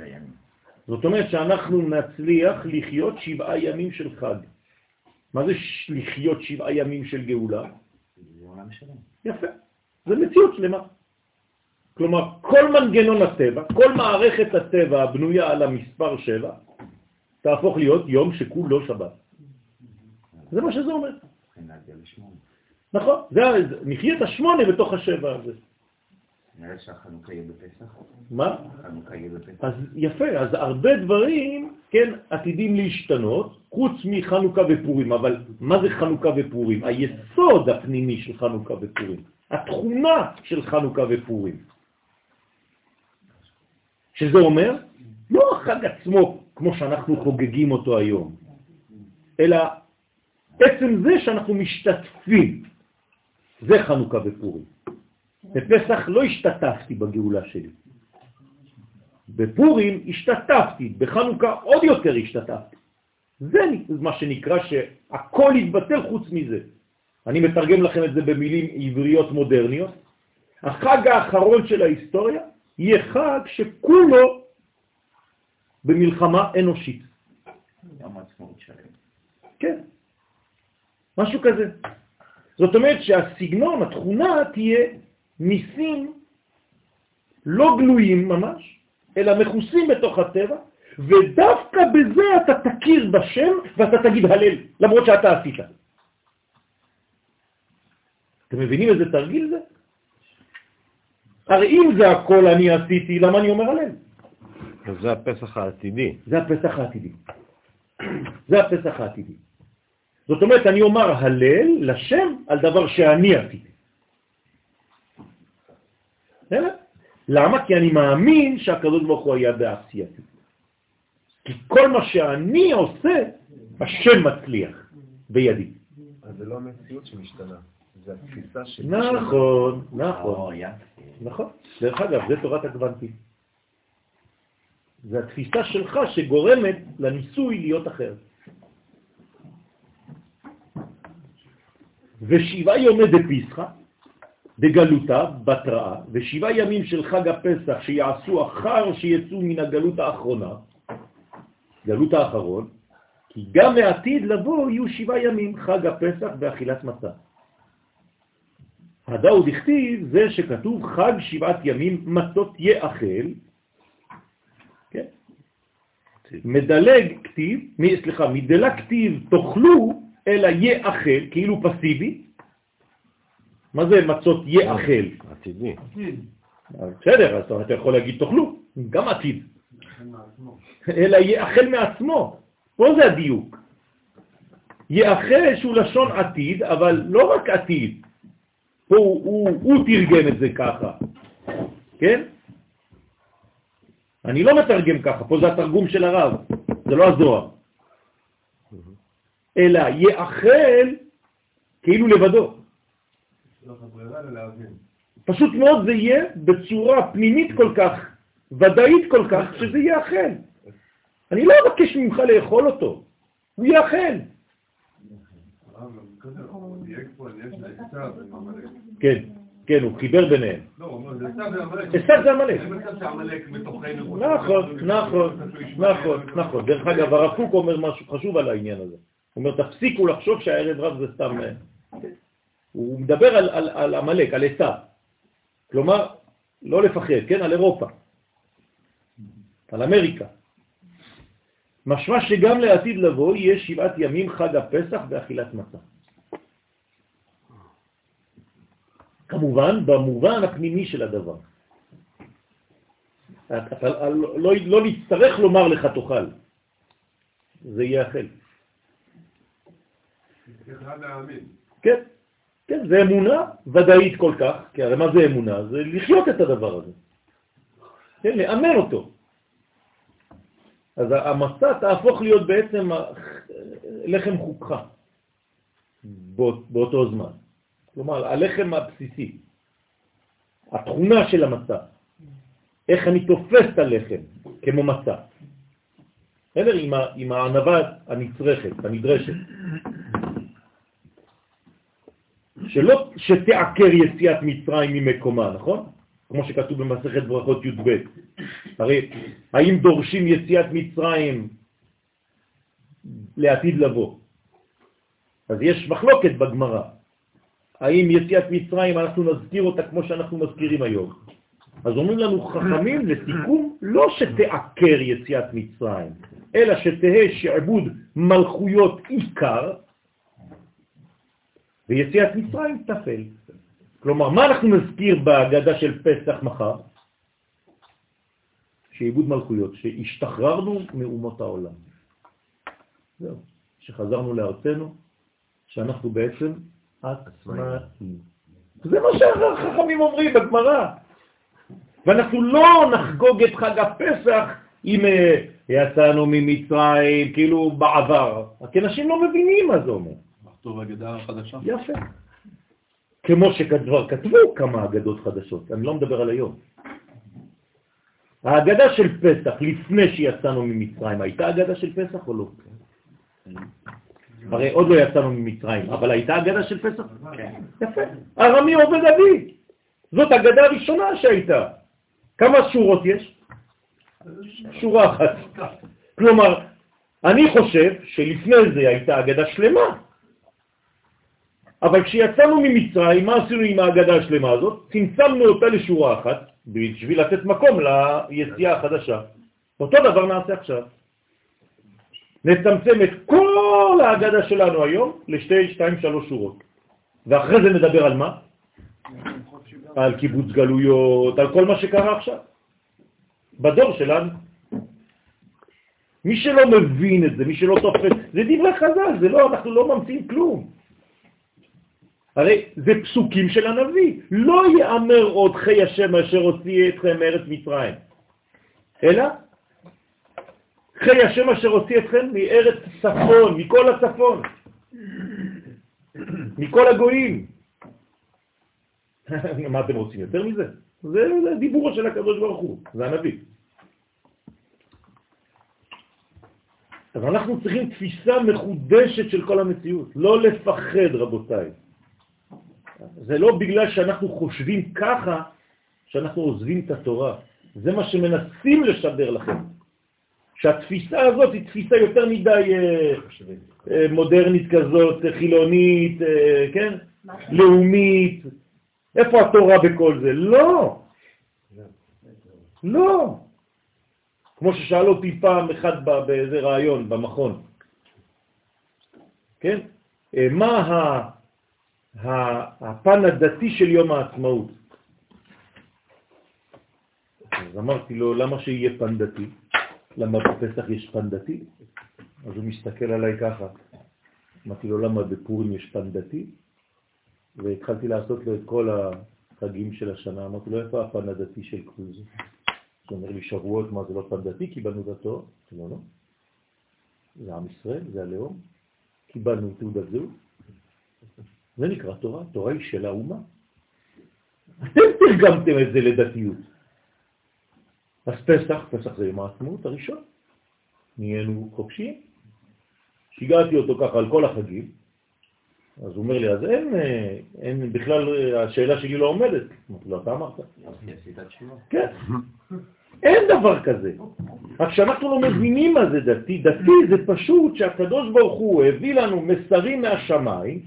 זאת אומרת שאנחנו נצליח לחיות שבעה ימים של חג. מה זה לחיות שבעה ימים של גאולה? יפה, זה מציאות שלמה. כלומר, כל מנגנון הטבע, כל מערכת הטבע הבנויה על המספר 7, תהפוך להיות יום שכולו שבת. זה מה שזה אומר. נכון, זה, נחיה את השמונה בתוך השבע הזה. נראה שהחנוכה יהיה בפסח. מה? החנוכה יהיה בפסח. אז יפה, אז הרבה דברים, כן, עתידים להשתנות, חוץ מחנוכה ופורים, אבל מה זה חנוכה ופורים? היסוד הפנימי של חנוכה ופורים, התכונה של חנוכה ופורים. שזה אומר, לא החג עצמו כמו שאנחנו חוגגים אותו היום, אלא עצם זה שאנחנו משתתפים, זה חנוכה ופורים. בפסח לא השתתפתי בגאולה שלי. בפורים השתתפתי, בחנוכה עוד יותר השתתפתי. זה מה שנקרא שהכל יתבטל חוץ מזה. אני מתרגם לכם את זה במילים עבריות מודרניות. החג האחרון של ההיסטוריה יהיה חג שכולו במלחמה אנושית. כן, משהו כזה. זאת אומרת שהסגנון, התכונה תהיה ניסים לא גלויים ממש, אלא מכוסים בתוך הטבע, ודווקא בזה אתה תכיר בשם ואתה תגיד הלל, למרות שאתה עשית. אתם מבינים איזה תרגיל זה? הרי אם זה הכל אני עשיתי, למה אני אומר הלל? זה הפסח העתידי. זה הפסח העתידי. זה הפסח העתידי. זאת אומרת, אני אומר הלל לשם על דבר שאני עשיתי. למה? כי אני מאמין שהקדוש ברוך הוא היה בעשייתי. כי כל מה שאני עושה, השם מצליח בידי. אז זה לא המציאות שמשתנה, זה התפיסה של... נכון, נכון. נכון. דרך אגב, זה תורת הקוונטים. זה התפיסה שלך שגורמת לניסוי להיות אחר. ושבעה יומי דפיסחה, דגלותה, בתראה, ושבעה ימים של חג הפסח שיעשו אחר שיצאו מן הגלות האחרונה, גלות האחרון, כי גם לעתיד לבוא יהיו שבעה ימים, חג הפסח ואכילת מצה. הדאו דכתיב זה שכתוב חג שבעת ימים מצות יאכל, כן? מדלג כתיב, סליחה, מדלג כתיב תאכלו אלא יאכל, כאילו פסיבי. מה זה מצות יאכל? עתידי. בסדר, אז אתה יכול להגיד תאכלו, גם עתיד. אלא יאכל מעצמו, פה זה הדיוק. יאכל שהוא לשון עתיד, אבל לא רק עתיד, פה הוא, הוא, הוא תרגם את זה ככה, כן? אני לא מתרגם ככה, פה זה התרגום של הרב, זה לא הזוהר. אלא יאכל כאילו לבדו. פשוט מאוד זה יהיה בצורה פנימית כל כך, ודאית כל כך, שזה יאכל. אני לא אבקש ממך לאכול אותו, הוא יאכל. כן, כן, הוא חיבר ביניהם. עשיו זה עמלק. נכון, נכון, נכון, נכון. דרך אגב, הרב קוק אומר משהו חשוב על העניין הזה. הוא אומר, תפסיקו לחשוב שהערב רב זה סתם... הוא מדבר על עמלק, על עשיו. כלומר, לא לפחד, כן? על אירופה, על אמריקה. משמע שגם לעתיד לבוא יהיה שבעת ימים חג הפסח ואכילת מצה. כמובן, במובן הפנימי של הדבר. אתה לא, לא נצטרך לומר לך תאכל, זה יהיה אכל. כן, כן, זה אמונה ודאית כל כך, כי הרי מה זה אמונה? זה לחיות את הדבר הזה. כן, לאמן אותו. אז המסע תהפוך להיות בעצם לחם חוקך באותו זמן. כלומר, הלחם הבסיסי, התכונה של המצה, איך אני תופס את הלחם כמו מצה. בסדר? עם, עם הענבה הנצרכת, הנדרשת. שלא שתעקר יציאת מצרים ממקומה, נכון? כמו שכתוב במסכת ברכות י"ב. הרי האם דורשים יציאת מצרים לעתיד לבוא? אז יש מחלוקת בגמרא. האם יציאת מצרים אנחנו נזכיר אותה כמו שאנחנו מזכירים היום? אז אומרים לנו חכמים לסיכום, לא שתעקר יציאת מצרים, אלא שתהא שעבוד מלכויות עיקר, ויציאת מצרים תפל. כלומר, מה אנחנו נזכיר בהגדה של פסח מחר? שעיבוד מלכויות, שהשתחררנו מאומות העולם. זהו, שחזרנו לארצנו, שאנחנו בעצם עצמאים. זה מה שהחכמים אומרים בגמרא. ואנחנו לא נחגוג את חג הפסח אם אה, יצאנו ממצרים, כאילו בעבר, כי אנשים לא מבינים מה זה אומר. טוב, הגדה החדשה. יפה. כמו שכבר כתבו כמה אגדות חדשות, אני לא מדבר על היום. האגדה של פסח, לפני שיצאנו ממצרים, הייתה אגדה של פסח או לא? הרי עוד לא יצאנו ממצרים, אבל הייתה אגדה של פסח? כן. יפה. ארמי עובד אבי. זאת אגדה הראשונה שהייתה. כמה שורות יש? שורה אחת. כלומר, אני חושב שלפני זה הייתה אגדה שלמה. אבל כשיצאנו ממצרים, מה עשינו עם האגדה השלמה הזאת? צמצמנו אותה לשורה אחת, בשביל לתת מקום ליציאה החדשה. אותו דבר נעשה עכשיו. נצמצם את כל ההגדה שלנו היום לשתי, שתיים, שלוש שורות. ואחרי זה נדבר על מה? על קיבוץ גלויות, על כל מה שקרה עכשיו. בדור שלנו. מי שלא מבין את זה, מי שלא תופס, זה דברי חז"ל, זה לא, אנחנו לא ממציאים כלום. הרי זה פסוקים של הנביא. לא יאמר עוד חי השם אשר הוציא אתכם מארץ מצרים, אלא חי השם אשר הוציא אתכם מארץ צפון, מכל הצפון, מכל הגויים. <laughs> מה אתם רוצים יותר מזה? זה, דיבורו של הקדוש ברוך הוא, זה הנביא. אז אנחנו צריכים תפיסה מחודשת של כל המציאות, לא לפחד רבותיי. זה לא בגלל שאנחנו חושבים ככה שאנחנו עוזבים את התורה. זה מה שמנסים לשדר לכם. שהתפיסה הזאת היא תפיסה יותר מדי אה, אה, מודרנית כזאת, חילונית, אה, כן? לאומית. איפה התורה בכל זה? לא. לא. כמו ששאל אותי פעם אחד באיזה רעיון במכון, כן? מה הפן הדתי של יום העצמאות. אז אמרתי לו, למה שיהיה פן דתי? למה בפסח יש פן דתי? אז הוא מסתכל עליי ככה. אמרתי לו, למה בפורים יש פן דתי? והתחלתי לעשות לו את כל החגים של השנה. אמרתי לו, איפה הפן הדתי של כל זה? הוא אומר לי, שבועות, מה זה לא פן דתי? קיבלנו דתו? לא, לא. זה עם ישראל, זה הלאום. קיבלנו תעודת זהות. זה נקרא תורה, תורה היא של האומה. אתם תרגמתם את זה לדתיות. אז פסח, פסח זה יום העצמאות הראשון. נהיינו חופשיים. שיגעתי אותו ככה על כל החגים, אז הוא אומר לי, אז אין, אין בכלל, השאלה שלי לא עומדת. אמרתי לו, אתה אמרת. כן, אין דבר כזה. רק שאנחנו לא מבינים מה זה דתי, דתי זה פשוט שהקדוש ברוך הוא הביא לנו מסרים מהשמיים,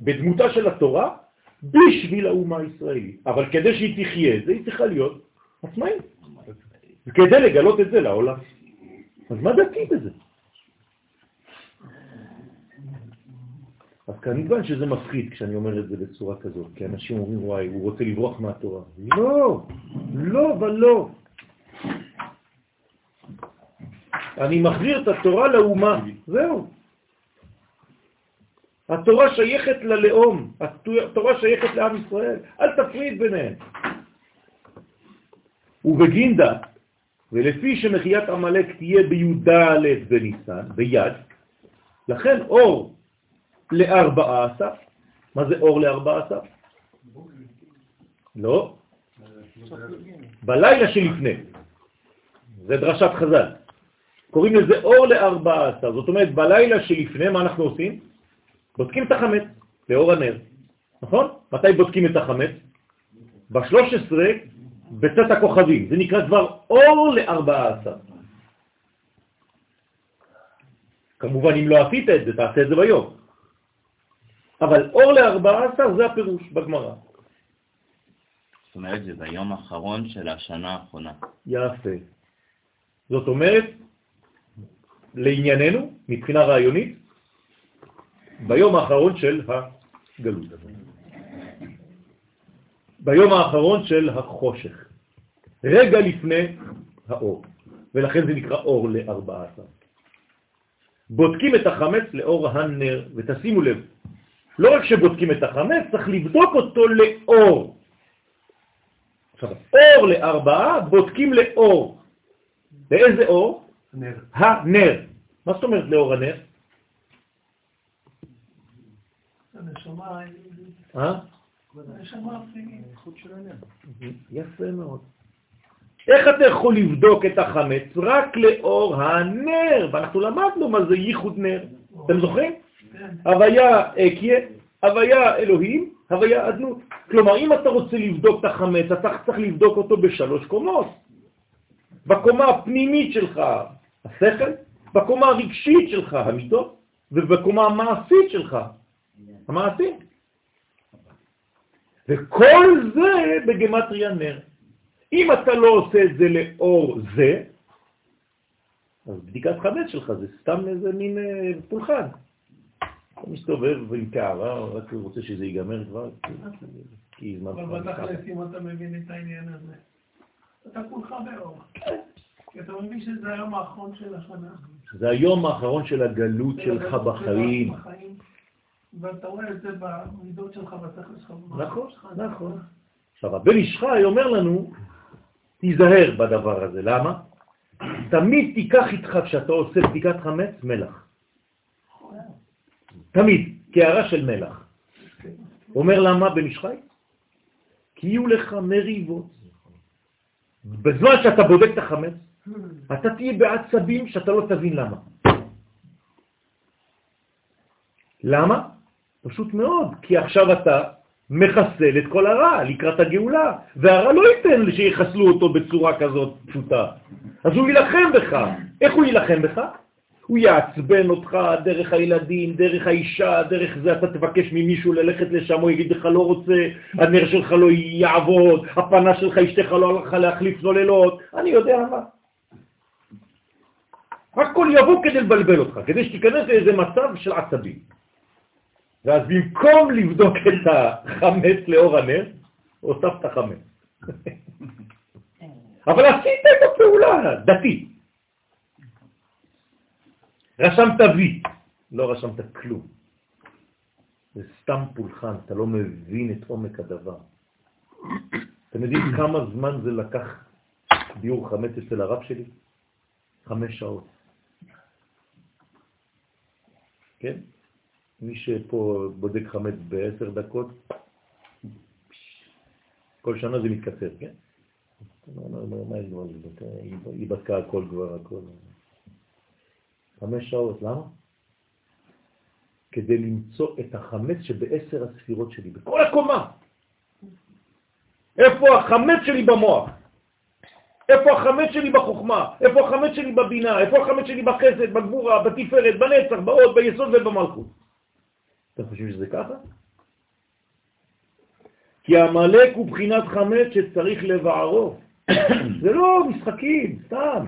בדמותה של התורה בשביל האומה הישראלית. אבל כדי שהיא תחיה את זה, היא צריכה להיות עצמאית. וכדי לגלות את זה לעולם. אז מה דתי בזה? אז כמובן שזה מפחיד כשאני אומר את זה בצורה כזאת, כי אנשים אומרים, וואי, הוא רוצה לברוח מהתורה. לא, לא ולא. אני מחזיר את התורה לאומה, זהו. התורה שייכת ללאום, התורה שייכת לעם ישראל, אל תפריד ביניהם. ובגינדה, ולפי שמחיית עמלק תהיה בי"ד בניסן, ביד, לכן אור לארבעה עשר, מה זה אור לארבעה עשר? לא, בלילה שלפני, זה דרשת חז"ל. קוראים לזה אור לארבעה עשר, זאת אומרת בלילה שלפני מה אנחנו עושים? בודקים את החמץ לאור הנר, נכון? מתי בודקים את החמץ? ב-13 בצאת הכוכבים, זה נקרא כבר אור ל-14. כמובן, אם לא עשית את זה, תעשה את זה ביום. אבל אור ל-14 זה הפירוש בגמרא. זאת אומרת, זה ביום האחרון של השנה האחרונה. יפה. זאת אומרת, לענייננו, מבחינה רעיונית, ביום האחרון של הגלות. ביום האחרון של החושך, רגע לפני האור, ולכן זה נקרא אור לארבעה עשר. בודקים את החמץ לאור הנר, ותשימו לב, לא רק שבודקים את החמץ, צריך לבדוק אותו לאור. עכשיו, אור לארבעה, בודקים לאור. לאיזה אור? נר. הנר. מה זאת אומרת לאור הנר? הנשמה, אה? הנר. יפה מאוד. איך אתה יכול לבדוק את החמץ? רק לאור הנר, ואנחנו למדנו מה זה ייחוד נר. אתם זוכרים? הוויה אקיה, הוויה אלוהים, הוויה אדנות. כלומר, אם אתה רוצה לבדוק את החמץ, אתה צריך לבדוק אותו בשלוש קומות. בקומה הפנימית שלך, השכל, בקומה הרגשית שלך, המיטות, ובקומה המעשית שלך, המעשים. וכל זה בגמטריה נר. אם אתה לא עושה את זה לאור זה, אז בדיקת חמץ שלך זה סתם איזה מין אה, פולחן. אתה מסתובב עם קערה, רק רוצה שזה ייגמר כבר, כי זמן אבל כבר. בתכלס, אם אתה מבין את העניין הזה, אתה כולך באור. כי אתה מבין שזה היום האחרון של השנה. זה היום האחרון של הגלות שלך בחיים. ואתה רואה את זה במידות שלך, בשכל שלך. נכון, נכון. עכשיו, הבן איש חי אומר לנו, תיזהר בדבר הזה. למה? תמיד תיקח איתך כשאתה עושה בדיקת חמץ מלח. תמיד, קערה של מלח. אומר למה בן איש חי? כי יהיו לך מריבות. בזמן שאתה בודק את החמץ, אתה תהיה בעצבים שאתה לא תבין למה. למה? פשוט מאוד, כי עכשיו אתה מחסל את כל הרע לקראת הגאולה, והרע לא ייתן שיחסלו אותו בצורה כזאת פשוטה. אז הוא יילחם בך. איך הוא יילחם בך? הוא יעצבן אותך דרך הילדים, דרך האישה, דרך זה אתה תבקש ממישהו ללכת לשם, הוא יגיד לך לא רוצה, הנר שלך לא יעבוד, הפנה שלך, אשתך לא הלכה להחליף סוללות, אני יודע מה. הכל יבוא כדי לבלבל אותך, כדי שתיכנס לאיזה מצב של עצבים. ואז במקום לבדוק את החמץ לאור הנר, הוספת חמץ. <laughs> אבל עשית את הפעולה, דתי. רשמת וי, לא רשמת כלום. זה סתם פולחן, אתה לא מבין את עומק הדבר. אתם יודעים כמה זמן זה לקח ביור חמץ אצל הרב שלי? חמש שעות. כן? מי שפה בודק חמץ בעשר דקות, כל שנה זה מתקצר, כן? היא בדקה הכל כבר, הכל. חמש שעות, למה? כדי למצוא את החמץ שבעשר הספירות שלי, בכל הקומה. איפה החמץ שלי במוח? איפה החמץ שלי בחוכמה? איפה החמץ שלי בבינה? איפה החמץ שלי בחסד, בגבורה, בתפארת, בנצח, באות, ביסוד ובמלכות? אתם חושבים שזה ככה? כי המלאק הוא בחינת חמץ שצריך לבערו. <coughs> זה לא משחקים, סתם.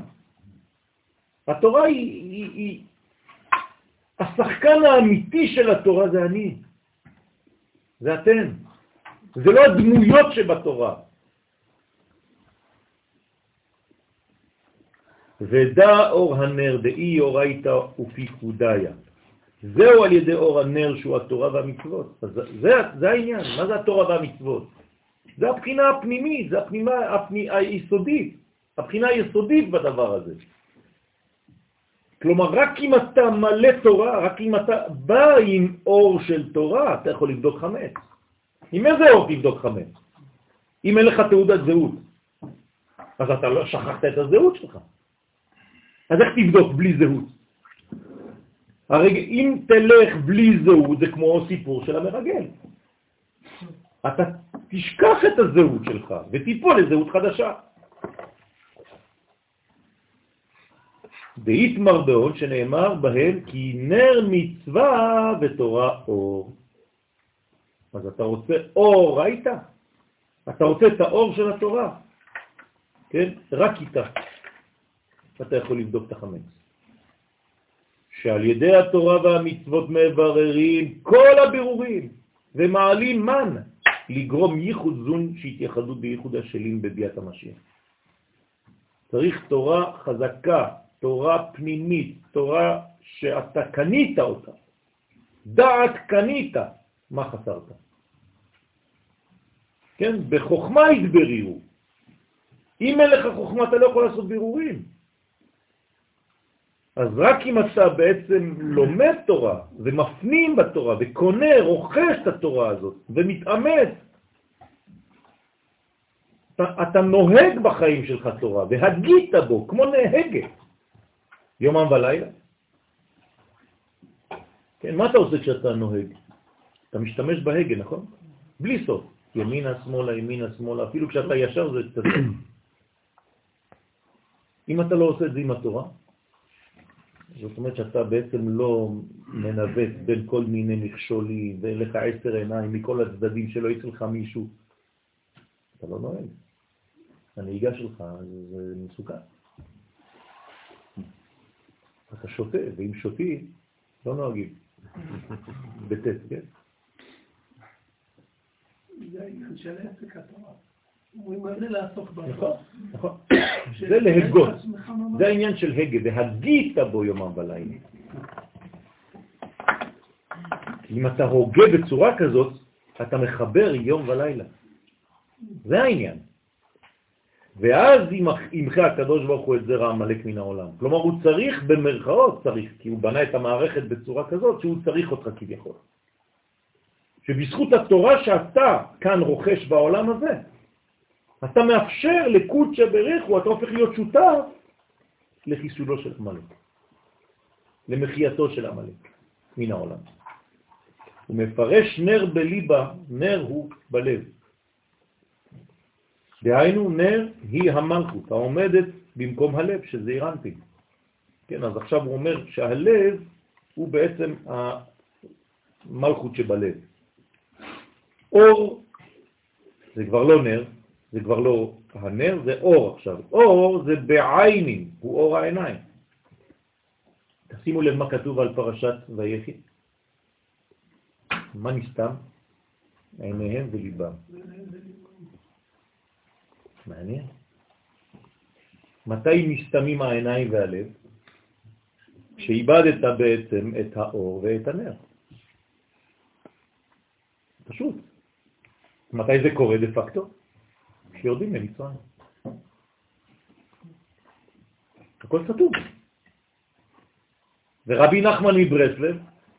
התורה היא, היא, היא... השחקן האמיתי של התורה זה אני. זה אתם. זה לא הדמויות שבתורה. ודע אור הנר דאי אורייתא ופיקודיה. זהו על ידי אור הנר שהוא התורה והמצוות. אז זה, זה העניין, מה זה התורה והמצוות? זה הבחינה הפנימית, זה הבחינה הפני, היסודית, הבחינה היסודית בדבר הזה. כלומר, רק אם אתה מלא תורה, רק אם אתה בא עם אור של תורה, אתה יכול לבדוק חמץ. עם איזה אור תבדוק חמץ? אם אין לך תעודת זהות, אז אתה לא שכחת את הזהות שלך. אז איך תבדוק בלי זהות? הרי אם תלך בלי זהות, זה כמו סיפור של המרגל. אתה תשכח את הזהות שלך ותיפול לזהות חדשה. דאית מרדון שנאמר בהם כי נר מצווה ותורה אור. אז אתה רוצה אור, ראית? אתה רוצה את האור של התורה, כן? רק איתה אתה יכול לבדוק את החמץ. שעל ידי התורה והמצוות מבררים כל הבירורים ומעלים מן לגרום ייחוד זון שהתייחדו בייחוד השלים בביאת המשיח. צריך תורה חזקה, תורה פנימית, תורה שאתה קנית אותה. דעת קנית, מה חסרת? כן, בחוכמה התברירו. אם אין לך חוכמה אתה לא יכול לעשות בירורים. אז רק אם אתה בעצם לומד תורה ומפנים בתורה וקונה, רוכש את התורה הזאת ומתאמץ, אתה, אתה נוהג בחיים שלך תורה והגית בו כמו נהגת יומם ולילה. כן, מה אתה עושה כשאתה נוהג? אתה משתמש בהגה, נכון? בלי סוף. ימינה, שמאלה, ימינה, שמאלה, אפילו כשאתה ישר זה קצת... אם אתה לא עושה את זה עם התורה, זאת אומרת שאתה בעצם לא מנווט בין כל מיני מכשולים, ואין לך עשר עיניים מכל הצדדים שלא יצא לך מישהו. אתה לא נוהג. הנהיגה שלך זה מסוכן. אתה שותה, ואם שותים, לא נוהגים. <laughs> בטט, כן? זה העניין של עסק התורה. נכון. נכון. זה להגות. זה העניין של הגה, והגית בו יומם ולילה. אם אתה הוגה בצורה כזאת, אתה מחבר יום ולילה. זה העניין. ואז ימחה הקדוש ברוך הוא את זרע המלאק מן העולם. כלומר, הוא צריך במרכאות, צריך, כי הוא בנה את המערכת בצורה כזאת שהוא צריך אותך כביכול. שבזכות התורה שאתה כאן רוכש בעולם הזה, אתה מאפשר לקודשא בריחו, אתה הופך להיות שותף לחיסולו של המלאק, למחייתו של המלאק מן העולם. הוא מפרש נר בליבה, נר הוא בלב. דהיינו, נר היא המלכות העומדת במקום הלב, שזה אירנטי. כן, אז עכשיו הוא אומר שהלב הוא בעצם המלכות שבלב. אור זה כבר לא נר, זה כבר לא הנר, זה אור עכשיו. אור זה בעיינים, הוא אור העיניים. תשימו לב מה כתוב על פרשת ויחי. מה נסתם? עיניהם וליבם. מעניין. מתי נסתמים העיניים והלב? כשאיבדת בעצם את האור ואת הנר. פשוט. מתי זה קורה דה פקטו? כשיורדים למצרים. הכל סתום. ורבי נחמן מברסלב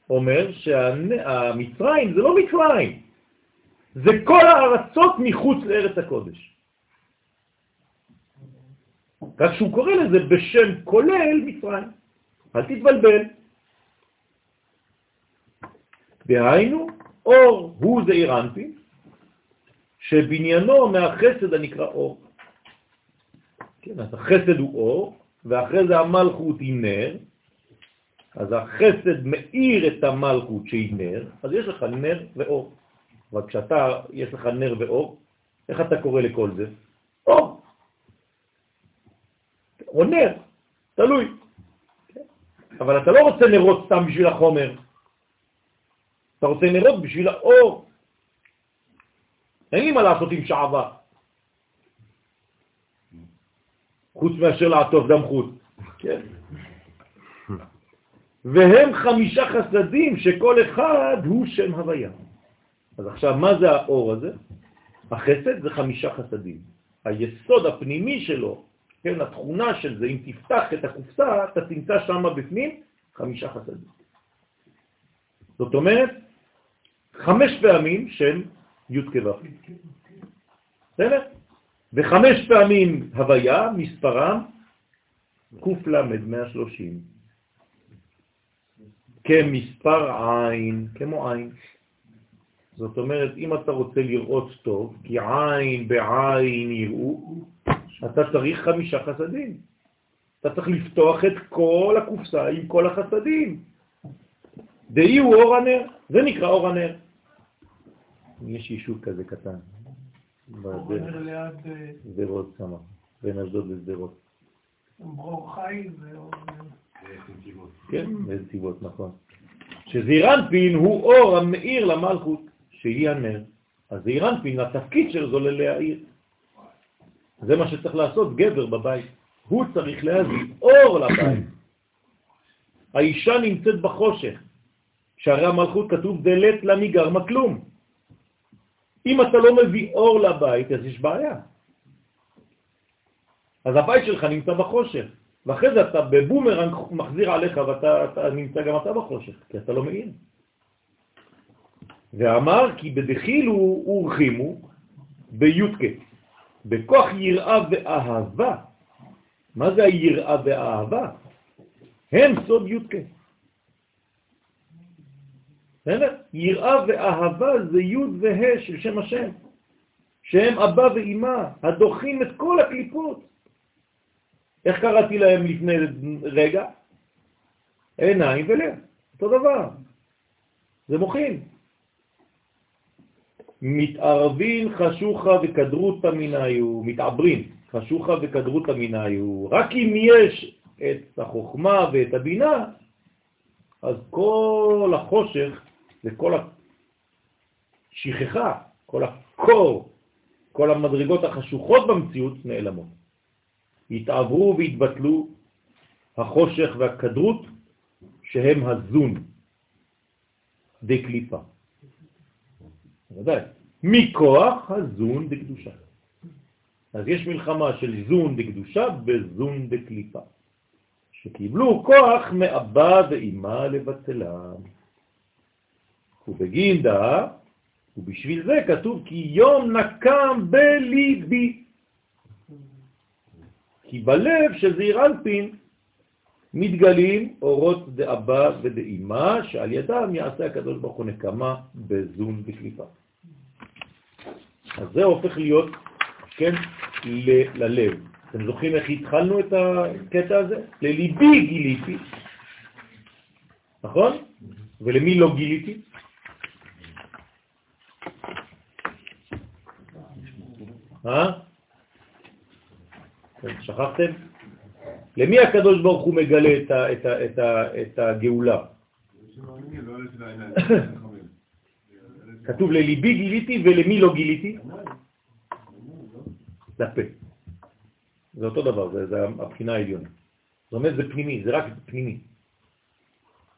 אומר שהמצרים זה לא מצרים, זה כל הארצות מחוץ לארץ הקודש. רק שהוא קורא לזה בשם כולל מצרים. אל תתבלבל. דהיינו, אור הוא זעיר אנפין, שבניינו מהחסד הנקרא אור. כן, אז החסד הוא אור, ואחרי זה המלכות היא נר, אז החסד מאיר את המלכות שהיא נר, אז יש לך נר ואור. אבל כשאתה, יש לך נר ואור, איך אתה קורא לכל זה? אור. או נר, תלוי. אבל אתה לא רוצה נרות סתם בשביל החומר, אתה רוצה נרות בשביל האור. אין לי מה לעשות עם שעבה, חוץ מאשר לעטוף דם חוץ. כן. והם חמישה חסדים שכל אחד הוא שם הוויה. אז עכשיו, מה זה האור הזה? החסד זה חמישה חסדים. היסוד הפנימי שלו כן, התכונה של זה, אם תפתח את הקופסה, אתה תמצא שם בפנים חמישה חסדים. זאת אומרת, חמש פעמים של י' כו'. בסדר? וחמש פעמים הוויה, מספרם קל 130. כמספר עין, כמו עין. זאת אומרת, אם אתה רוצה לראות טוב, כי עין בעין יראו, אתה צריך חמישה חסדים. אתה צריך לפתוח את כל הקופסה עם כל החסדים. דהי הוא אור הנר, זה נקרא אור הנר. יש יישוב כזה קטן. שדרות אה, שמה, בין אשדוד לשדרות. ברור חי. כן, בנתיבות, נכון. שזעירנפין הוא אור המאיר למלכות, שהיא הנר. אז זעירנפין, התפקיד שלו זה להאיר. זה מה שצריך לעשות גבר בבית. הוא צריך להביא אור לבית. האישה נמצאת בחושך. שהרי המלכות כתוב דלת לה מגרמה כלום. אם אתה לא מביא אור לבית, אז יש בעיה. אז הבית שלך נמצא בחושך. ואחרי זה אתה בבומרנג מחזיר עליך ואתה אתה נמצא גם אתה בחושך, כי אתה לא מעין. ואמר כי בדחילו הורחימו בי"ק, בכוח יראה ואהבה. מה זה היראה ואהבה? הם סוד י"ק. בסדר? יראה ואהבה זה י' וה' של שם השם, שהם אבא ואימא, הדוחים את כל הקליפות. איך קראתי להם לפני רגע? עיניים ולב, אותו דבר. זה מוכין. מתערבין חשוכה וכדרותא מניו, מתעברים חשוכה וכדרותא מניו. רק אם יש את החוכמה ואת הבינה, אז כל החושך וכל השכחה, כל הקור, כל המדרגות החשוכות במציאות נעלמות. התעברו והתבטלו החושך והכדרות שהם הזון דקליפה. ודאי. מכוח הזון דקדושה. אז יש מלחמה של זון דקדושה וזון דקליפה, שקיבלו כוח מאבא ואימא לבטלם. ובגינדה, ובשביל זה כתוב כי יום נקם בליבי. כי בלב של זעיר אנפין מתגלים אורות דאבא ודאמא, שעל ידם יעשה הקדוש ברוך הוא נקמה בזון וקליפה. אז זה הופך להיות, כן, ללב. אתם זוכרים איך התחלנו את הקטע הזה? לליבי גיליתי, נכון? ולמי לא גיליתי? אה? שכחתם? למי הקדוש ברוך הוא מגלה את הגאולה? כתוב לליבי גיליתי ולמי לא גיליתי? לפה. זה אותו דבר, זה, זה הבחינה העליונה. זאת אומרת, זה פנימי, זה רק פנימי.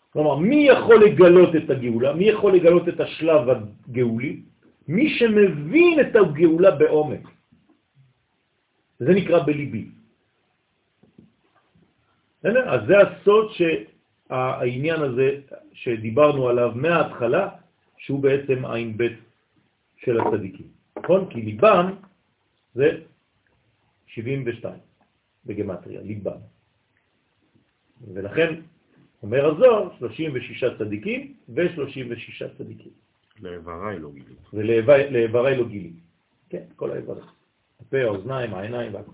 כלומר, מי יכול לגלות את הגאולה? מי יכול לגלות את השלב הגאולי? מי שמבין את הגאולה בעומק. זה נקרא בליבי. אז זה הסוד שהעניין הזה שדיברנו עליו מההתחלה, שהוא בעצם עין בית של הצדיקים. נכון? כי ליבם זה 72 בגמטריה, ליבם. ולכן אומר הזוהר 36 צדיקים ו-36 צדיקים. לאיברי לא גילי. ולאיברי לא גילי. כן, כל האיברים. הפה, האוזניים, העיניים והכל.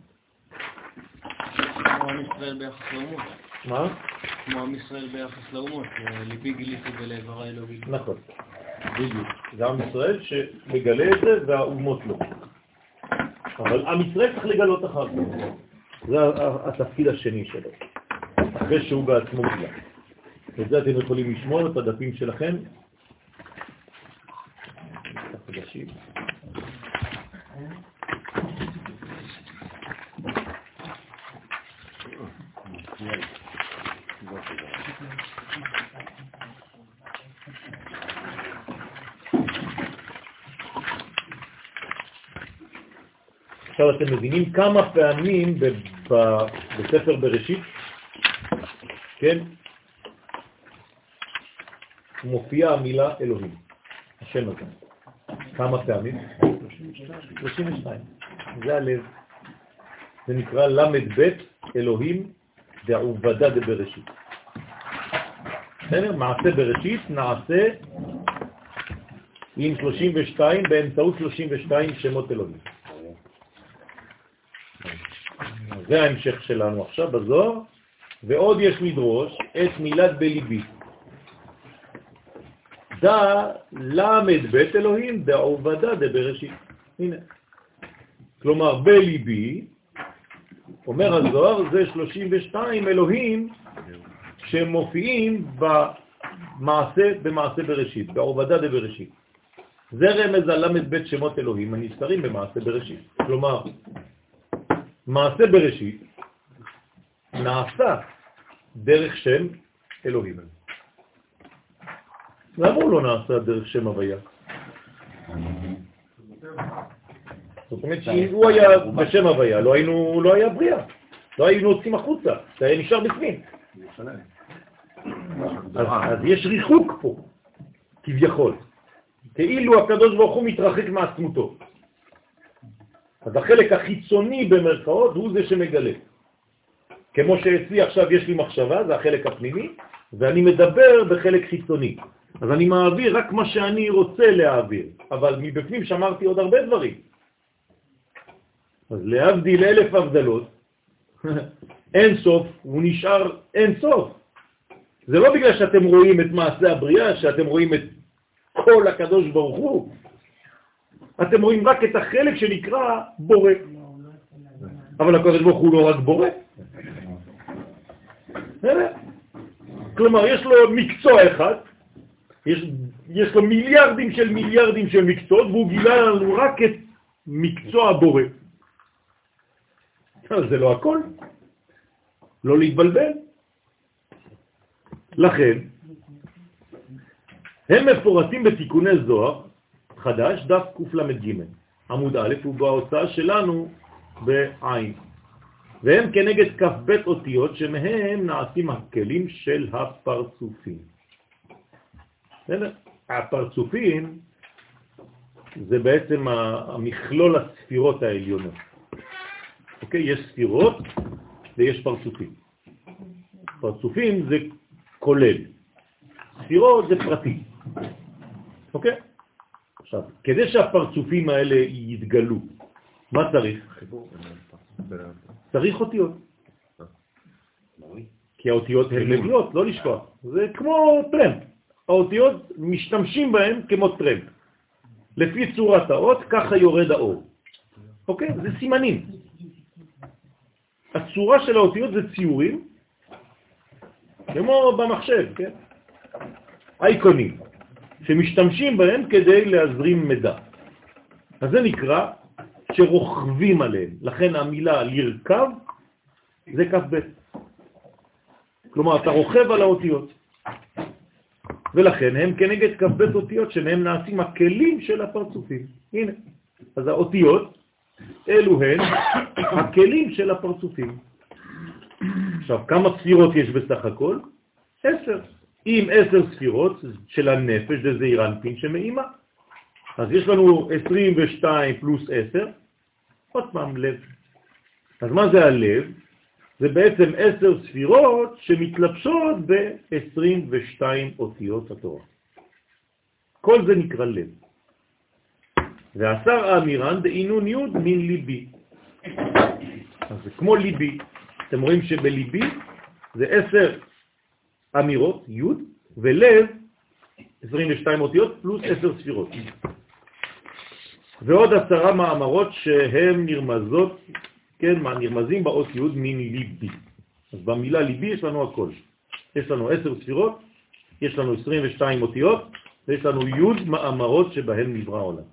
כמו עם ישראל ביחס לאומות. מה? כמו עם ישראל ביחס לאומות, ליבי גיליתי ולאיברי לא גיליתי. נכון, בדיוק. זה עם ישראל שמגלה את זה והאומות לא. אבל עם ישראל צריך לגלות אחר כך. זה התפקיד השני שלו, אחרי שהוא בעצמו גילה. את זה אתם יכולים לשמור את הדפים שלכם. אתם מבינים כמה פעמים בספר בראשית, כן, מופיעה המילה אלוהים, השם הזה. כמה פעמים? 32. זה הלב. זה נקרא למד ב' אלוהים דעובדה דבראשית. בסדר? מעשה בראשית נעשה עם 32 באמצעות 32 שמות אלוהים. זה ההמשך שלנו עכשיו בזוהר, ועוד יש מדרוש את מילת בליבי. דא למד בית אלוהים דעובדה דבראשית. הנה. כלומר, בליבי, אומר הזוהר, זה 32 אלוהים שמופיעים במעשה, במעשה בראשית, בעובדה דבראשית. זה רמז על בית שמות אלוהים הנזכרים במעשה בראשית. כלומר, מעשה בראשית נעשה דרך שם אלוהים. למה הוא לא נעשה דרך שם הוויה? זאת אומרת שאם הוא היה בשם הוויה, לא, היינו, לא היה בריאה, לא היינו יוצאים החוצה, זה היה נשאר בפנים. אז, יש ריחוק פה, כביכול. כאילו הקדוש ברוך הוא מתרחק מעצמותו. אז החלק החיצוני במרכאות הוא זה שמגלה. כמו שאצלי עכשיו יש לי מחשבה, זה החלק הפנימי, ואני מדבר בחלק חיצוני. אז אני מעביר רק מה שאני רוצה להעביר, אבל מבפנים שמרתי עוד הרבה דברים. אז להבדיל אלף הבדלות, <laughs> אין סוף, הוא נשאר אין סוף. זה לא בגלל שאתם רואים את מעשה הבריאה, שאתם רואים את כל הקדוש ברוך הוא, אתם רואים רק את החלק שנקרא בורא. אבל הקדוש ברוך הוא לא רק בורא. כלומר, יש לו מקצוע אחד, יש, יש לו מיליארדים של מיליארדים של מקצועות, והוא גילה לנו רק את מקצוע הבורא. זה לא הכל, לא להתבלבל. לכן, הם מפורטים בתיקוני זוהר חדש, דף קל"ג, עמוד א', ובהוצאה שלנו בעין. והם כנגד כ"ב אותיות שמהם נעשים הכלים של הפרצופים. הפרצופים זה בעצם המכלול הספירות העליונות. אוקיי? יש ספירות ויש פרצופים. פרצופים זה כולל, ספירות זה פרטי. אוקיי? עכשיו, כדי שהפרצופים האלה יתגלו, מה צריך? צריך אותיות. כי האותיות הן לביאות, לא לשכוח. זה כמו טרמפ. האותיות משתמשים בהן כמו טרמפ. לפי צורת האות, ככה יורד האור. אוקיי? זה סימנים. הצורה של האותיות זה ציורים, כמו במחשב, כן? אייקונים. שמשתמשים בהם כדי להזרים מידע. אז זה נקרא שרוכבים עליהם. לכן המילה לרכב זה כ"ב. כלומר, אתה רוכב על האותיות. ולכן הם כנגד כ"ב אותיות שמהם נעשים הכלים של הפרצופים. הנה, אז האותיות, אלו הן הכלים של הפרצופים. עכשיו, כמה ספירות יש בסך הכל? עשר. עם עשר ספירות של הנפש, זה זעיר אנפין שמאימה. אז יש לנו 22 פלוס 10, עוד פעם לב. אז מה זה הלב? זה בעצם עשר ספירות שמתלבשות ב-22 אותיות התורה. כל זה נקרא לב. ועשר האמירן דאינון יוד מן ליבי. אז זה כמו ליבי. אתם רואים שבליבי זה עשר אמירות, י', ולב, 22 אותיות, פלוס 10 ספירות. ועוד עשרה מאמרות שהן נרמזות, כן, מה נרמזים באות י' מן ליבי. אז במילה ליבי יש לנו הכל. יש לנו 10 ספירות, יש לנו 22 אותיות, ויש לנו י' מאמרות שבהן נברא העולם.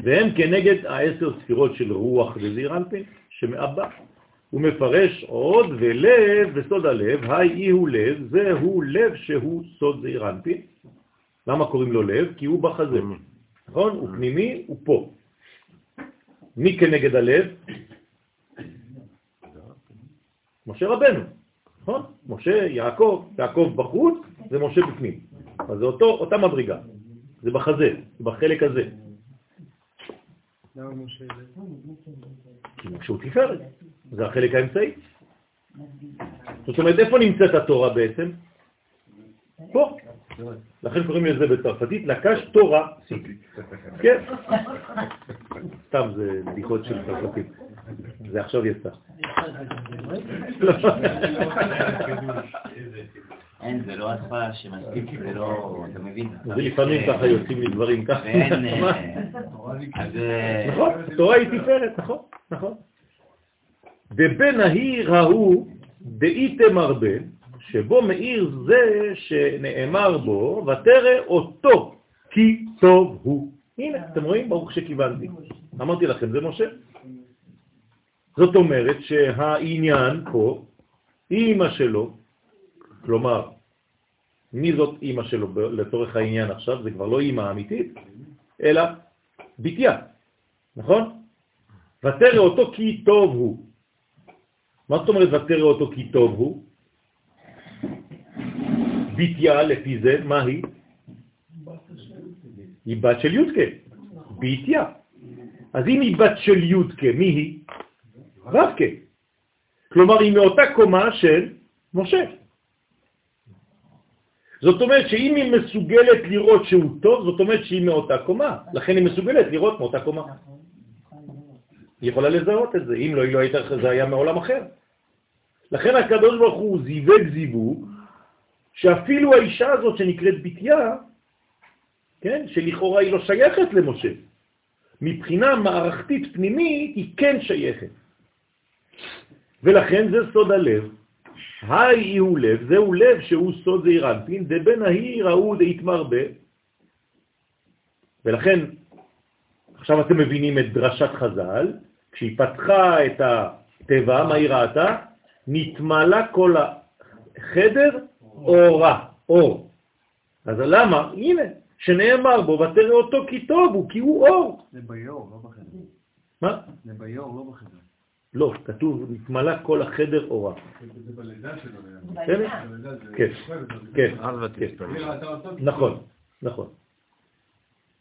והם כנגד העשר ספירות של רוח וזעיר שמאבא. הוא מפרש עוד ולב וסוד הלב, היי הוא לב, זהו לב שהוא סוד זעיר אנפין. למה קוראים לו לב? כי הוא בחזה, נכון? הוא פנימי, הוא פה. מי כנגד הלב? משה רבנו, נכון? משה, יעקב, יעקב בחוץ ומשה בפנים. אז זה אותו, אותה מדרגה, זה בחזה, זה בחלק הזה. למה משה? כי משה הוא תפארת. זה החלק האמצעי. זאת אומרת, איפה נמצאת התורה בעצם? פה. לכן קוראים לזה בצרפתית לקש תורה. כן. סתם זה בדיחות של צרפתית. זה עכשיו יצא. אין, זה לא התחלה שמספיק, זה לא, אתה מבין? זה לפעמים ככה יוצאים לי דברים ככה. ואין... נכון, תורה היא תפארת, נכון, נכון. ובין ההיר ההוא דאיתם הרבה, שבו מאיר זה שנאמר בו, ותרא אותו, כי טוב הוא. הנה, אתם רואים? ברוך שכיוונתי. אמרתי לכם, זה משה. זאת אומרת שהעניין פה, אימא שלו, כלומר, מי זאת אימא שלו לצורך העניין עכשיו? זה כבר לא אימא אמיתית, אלא ביתיה, נכון? ותרא אותו כי טוב הוא. מה זאת אומרת ותראה אותו כי טוב הוא? ביתיה לפי זה, מה היא? היא בת של יודקה, ביתיה. אז אם היא בת של יודקה, מי היא? רבקה. כלומר, היא מאותה קומה של משה. זאת אומרת שאם היא מסוגלת לראות שהוא טוב, זאת אומרת שהיא מאותה קומה. לכן היא מסוגלת לראות מאותה קומה. היא יכולה לזהות את זה, אם לא, היא לא הייתה, זה היה מעולם אחר. לכן הקדוש ברוך הוא זיווג זיווג, שאפילו האישה הזאת שנקראת בתיה, כן, שלכאורה היא לא שייכת למשה, מבחינה מערכתית פנימית היא כן שייכת. ולכן זה סוד הלב. היי הוא לב, זהו לב שהוא סוד זעיר אנפין, דבן ההיא ראו דהתמרבה. ולכן, עכשיו אתם מבינים את דרשת חז"ל, כשהיא פתחה את הטבע, מה היא ראתה? נתמלה כל החדר אורה, אור. אז למה? הנה, שנאמר בו, ותראה אותו כי טוב הוא, כי הוא אור. זה ביור, לא בחדר. מה? זה ביור, לא בחדר. לא, כתוב, נתמלה כל החדר אורה. זה בלידה שלו. כן, כן, כן. נכון, נכון.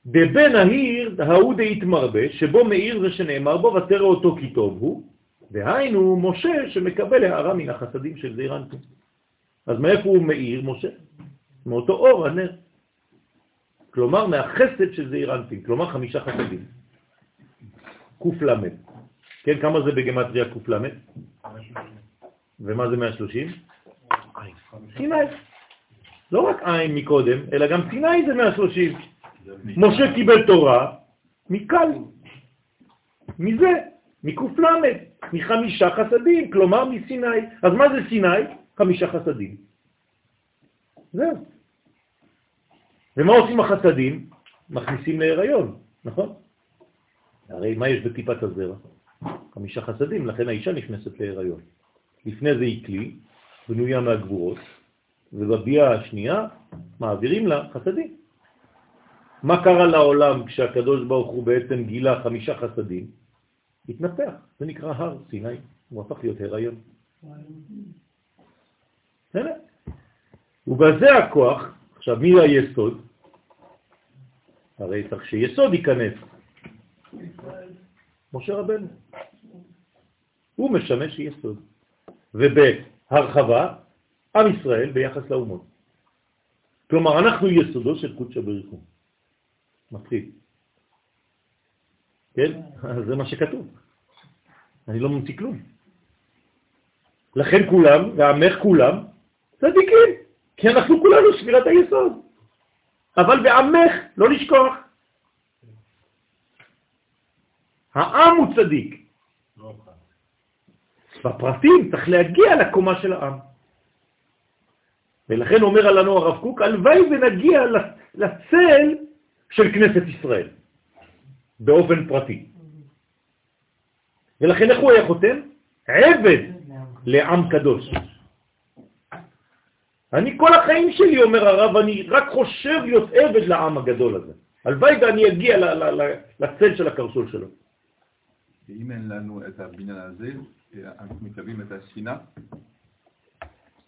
דבן ההיר, ההוא דהתמרבה, שבו מאיר זה שנאמר בו, ותראה אותו כי טוב הוא, והיינו משה שמקבל הערה מן החסדים של זעיר אנפין. אז מאיפה הוא מאיר, משה? מאותו אור, הנר. כלומר, מהחסד של זעיר אנפין, כלומר חמישה חסדים. קל"ד. כן, כמה זה בגמטריה קל"ד? ומה זה 130? סיני. לא רק עין מקודם, אלא גם סיני זה 130. משה קיבל תורה מקל. מזה, מקל"ד, מחמישה חסדים, כלומר מסיני. אז מה זה סיני? חמישה חסדים. זהו. ומה עושים החסדים? מכניסים להיריון, נכון? הרי מה יש בטיפת הזרע? חמישה חסדים, לכן האישה נכנסת להיריון. לפני זה היא כלי, בנויה מהגבורות, ובביאה השנייה מעבירים לה חסדים. מה קרה לעולם כשהקדוש ברוך הוא בעצם גילה חמישה חסדים? התנפח, זה נקרא הר סיני, הוא הפך להיות הריון. ובזה הכוח, עכשיו מי היסוד? הרי צריך שיסוד ייכנס. משה רבנו. הוא משמש יסוד. ובהרחבה, עם ישראל ביחס לאומות. כלומר, אנחנו יסודו של קודשא בריחו. מפחיד. כן? זה מה שכתוב. אני לא ממציא כלום. לכן כולם, ועמך כולם, צדיקים, כי אנחנו כולנו ספירת היסוד. אבל בעמך, לא לשכוח. העם הוא צדיק. בפרטים צריך להגיע לקומה של העם. ולכן אומר לנו הרב קוק, הלוואי ונגיע לצל של כנסת ישראל, באופן פרטי. ולכן איך הוא היה חותם? עבד לעם קדוש. אני כל החיים שלי, אומר הרב, אני רק חושב להיות עבד לעם הגדול הזה. הלוואי ואני אגיע לצל של הקרסול שלו. אם אין לנו את הבניין הזה, אנחנו מקבלים את השינה.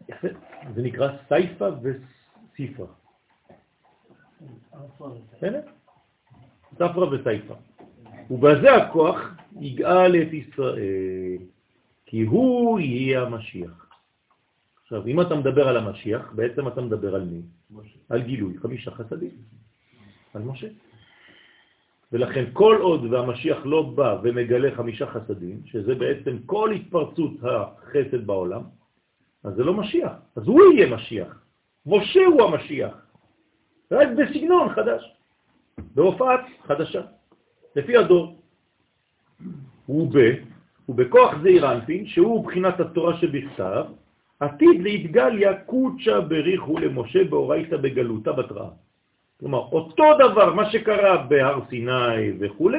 יפה, זה נקרא סייפה וסיפרה. ספרה וסייפה. ובזה הכוח יגאל את ישראל, כי הוא יהיה המשיח. עכשיו, אם אתה מדבר על המשיח, בעצם אתה מדבר על מי? משה. על גילוי, חמישה חסדים. על משה. ולכן כל עוד והמשיח לא בא ומגלה חמישה חסדים, שזה בעצם כל התפרצות החסד בעולם, אז זה לא משיח, אז הוא יהיה משיח. משה הוא המשיח, רק בסגנון חדש, בהופעת חדשה, לפי הדור. הוא ב, הוא בכוח זעיר אנפין, שהוא בחינת התורה שבכתב, עתיד להתגליה קודשה בריחו למשה באורייתא בגלותה בתראה. כלומר, אותו דבר, מה שקרה בהר סיני וכו',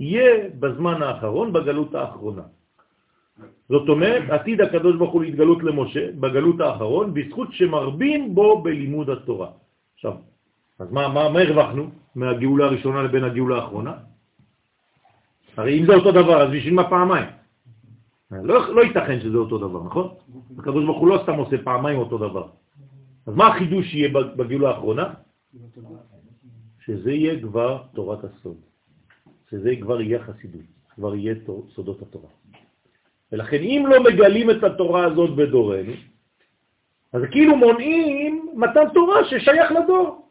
יהיה בזמן האחרון, בגלות האחרונה. זאת אומרת, עתיד הקדוש ברוך הוא להתגלות למשה בגלות האחרון, בזכות שמרבים בו בלימוד התורה. עכשיו, אז מה, מה, מה הרווחנו מהגאולה הראשונה לבין הגאולה האחרונה? הרי אם זה אותו דבר, אז בשביל מה פעמיים? לא, לא ייתכן שזה אותו דבר, נכון? הקדוש ברוך הוא לא סתם עושה פעמיים אותו דבר. אז מה החידוש שיהיה בגאולה האחרונה? שזה יהיה כבר תורת הסוד, שזה כבר יהיה חסידות, כבר יהיה סודות התורה. ולכן אם לא מגלים את התורה הזאת בדורנו, אז כאילו מונעים מתן תורה ששייך לדור.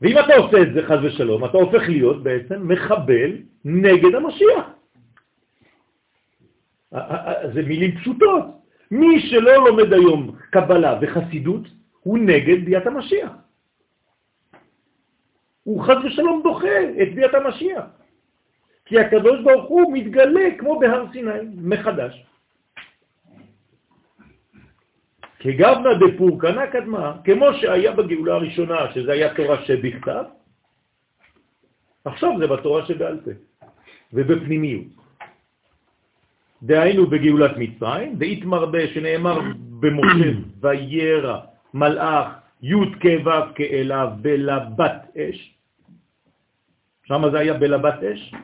ואם אתה עושה את זה, חז ושלום, אתה הופך להיות בעצם מחבל נגד המשיח. זה מילים פשוטות. מי שלא לומד היום קבלה וחסידות, הוא נגד ביאת המשיח. הוא חז ושלום דוחה את ביאת המשיח. כי הקדוש ברוך הוא מתגלה כמו בהר סיני, מחדש. כגבנה דפורקנה קדמה, כמו שהיה בגאולה הראשונה, שזה היה תורה שבכתב, עכשיו זה בתורה שבעל פה, ובפנימיות. דהיינו בגאולת מצרים, והתמרבה שנאמר במשה, וירא מלאך י' כו' כאליו בלבת אש, שם זה היה בלבת אש,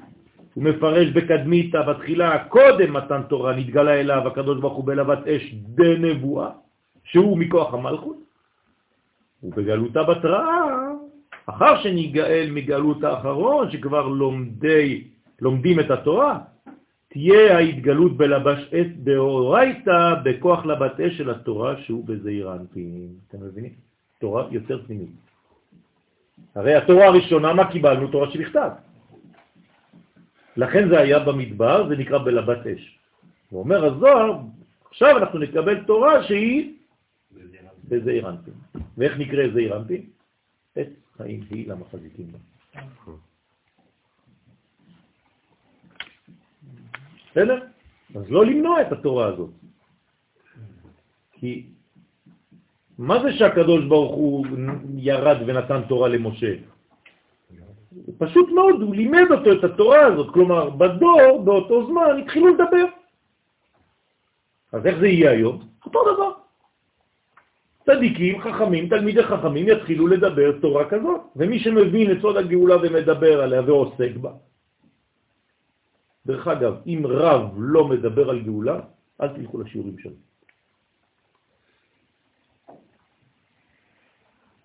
הוא מפרש בקדמיתה, בתחילה, קודם מתן תורה, נתגלה אליו הקדוש ברוך הוא בלבת אש דנבואה, שהוא מכוח המלכות, ובגלותה בתראה, אחר שניגאל מגלות האחרון, שכבר לומדי, לומדים את התורה, תהיה ההתגלות בלבש עת דאורייתא בכוח לבת אש של התורה שהוא בזעיר אנפין. אתם מבינים? תורה יותר פנימית. הרי התורה הראשונה, מה קיבלנו? תורה שבכתב. לכן זה היה במדבר, זה נקרא בלבת אש. הוא אומר הזוהר, עכשיו אנחנו נקבל תורה שהיא בזעיר אנפין. ואיך נקרא זעיר אנפין? עת חיים היא למחזיקים בה. בסדר? אז לא למנוע את התורה הזאת. כי מה זה שהקדוש ברוך הוא ירד ונתן תורה למשה? פשוט מאוד, הוא לימד אותו את התורה הזאת, כלומר, בדור, באותו זמן, התחילו לדבר. אז איך זה יהיה היום? אותו דבר. צדיקים, חכמים, תלמידי חכמים יתחילו לדבר תורה כזאת, ומי שמבין את סוד הגאולה ומדבר עליה ועוסק בה. דרך אגב, אם רב לא מדבר על גאולה, אל תלכו לשיעורים שלו.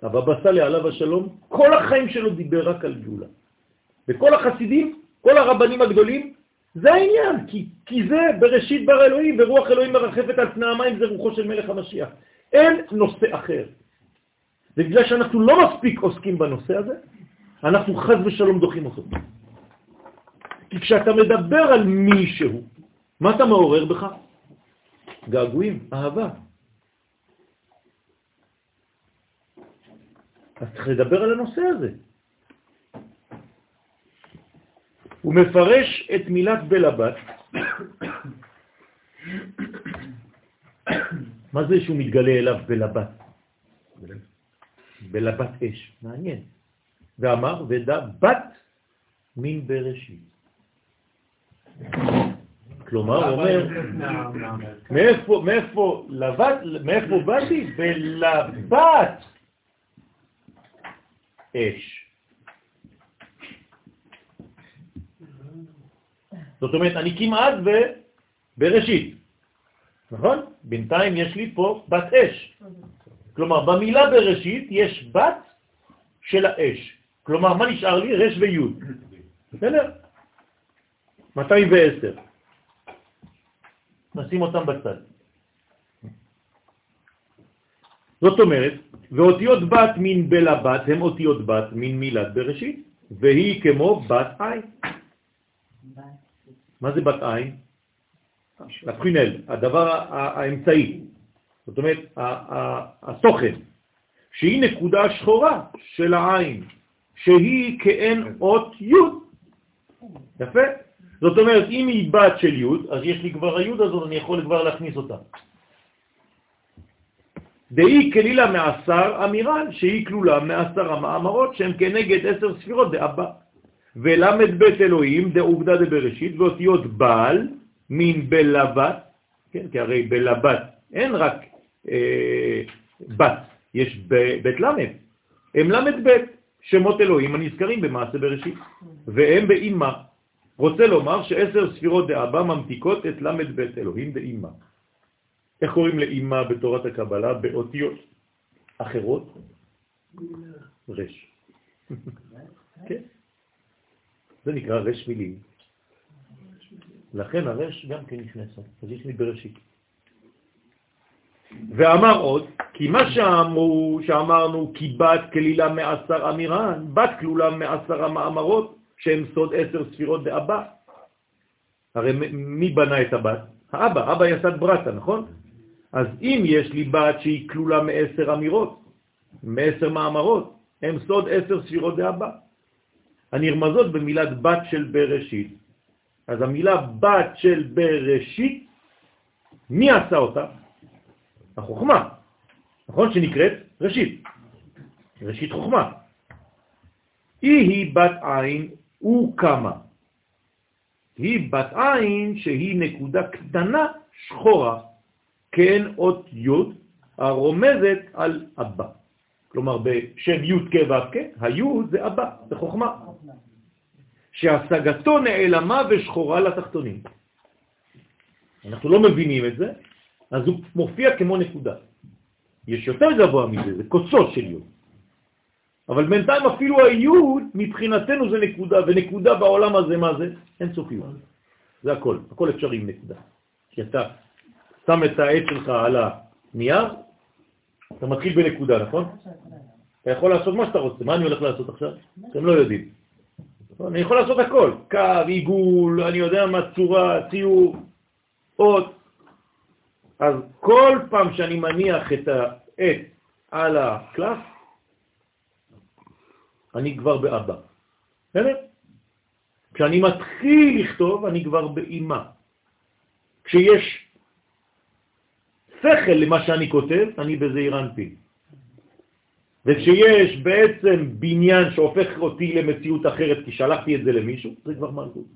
הבבא סאלי עליו השלום, כל החיים שלו דיבר רק על גאולה. וכל החסידים, כל הרבנים הגדולים, זה העניין, כי, כי זה בראשית בר אלוהים, ורוח אלוהים מרחפת על פני המים, זה רוחו של מלך המשיח. אין נושא אחר. ובגלל שאנחנו לא מספיק עוסקים בנושא הזה, אנחנו חז ושלום דוחים אותו. כי כשאתה מדבר על מישהו, מה אתה מעורר בך? געגועים, אהבה. אז צריך לדבר על הנושא הזה. הוא מפרש את מילת בלבת. מה זה שהוא מתגלה אליו בלבת? בלבת אש, מעניין. ואמר, ודע בת מן בראשית. כלומר, אומר, מאיפה, מאיפה, לבת, מאיפה באתי? בלבת אש. זאת אומרת, אני כמעט בראשית, נכון? בינתיים יש לי פה בת אש. כלומר, במילה בראשית יש בת של האש. כלומר, מה נשאר לי? רש ויוד. בסדר? 210. נשים אותם בצד. זאת אומרת, ואותיות בת מן בלבת הם אותיות בת מן מילת בראשית, והיא כמו בת עין. מה זה בת עין? לפרינל, הדבר האמצעי, זאת אומרת, התוכן, שהיא נקודה שחורה של העין, שהיא כאין אות י'. יפה? זאת אומרת, אם היא בת של י', אז יש לי כבר הי' הזאת, אני יכול כבר להכניס אותה. דהי כלילה מעשר אמירן, שהיא כלולה מעשר המאמרות, שהן כנגד עשר ספירות דאבא. ולמד בית אלוהים דעובדה דבראשית, ואותיות בעל, מין בלבת, כן, כי הרי בלבת אין רק אה, בת, יש בית למד, הם למד בית, שמות אלוהים הנזכרים במעשה בראשית, והם באימה, רוצה לומר שעשר ספירות דאבא ממתיקות את למד בית אלוהים באימה. איך קוראים לאימה בתורת הקבלה? באותיות אחרות? רש. <laughs> כן. זה נקרא רש מילים. לכן הרש גם כן נכנסת, אז יש לי בראשית. ואמר עוד, כי מה שאמרו, שאמרנו, כי בת כלילה מעשר אמירן, בת כלולה מעשר המאמרות, שהם סוד עשר ספירות באבא. הרי מי בנה את הבת? האבא, אבא יסד ברטה, נכון? אז אם יש לי בת שהיא כלולה מעשר אמירות, מעשר מאמרות, הם סוד עשר ספירות באבא. הנרמזות במילת בת של בראשית. אז המילה בת של בראשית, מי עשה אותה? החוכמה, נכון? שנקראת ראשית, ראשית חוכמה. היא היא בת עין וקמה. היא בת עין שהיא נקודה קטנה שחורה, כן אות י' הרומזת על אבא. כלומר בשם י' כ' ו' כ', הי' זה אבא, זה חוכמה. שהשגתו נעלמה ושחורה לתחתונים. אנחנו לא מבינים את זה, אז הוא מופיע כמו נקודה. יש יותר גבוה מזה, זה קוצו של יוד. אבל בינתיים אפילו היוד מבחינתנו זה נקודה, ונקודה בעולם הזה, מה זה? אין סופיות. זה הכל, הכל אפשרי עם נקודה. כי אתה שם את העץ שלך על הנייר, אתה מתחיל בנקודה, נכון? אתה יכול לעשות מה שאתה רוצה. מה אני הולך לעשות עכשיו? אתם לא יודעים. אני יכול לעשות הכל, קו, עיגול, אני יודע מה צורה, ציור, אות. אז כל פעם שאני מניח את העט על הקלף, אני כבר באבא. בסדר? כשאני מתחיל לכתוב, אני כבר באימה. כשיש שכל למה שאני כותב, אני בזעיר אנפין. וכשיש בעצם בניין שהופך אותי למציאות אחרת כי שלחתי את זה למישהו, זה כבר מלכות.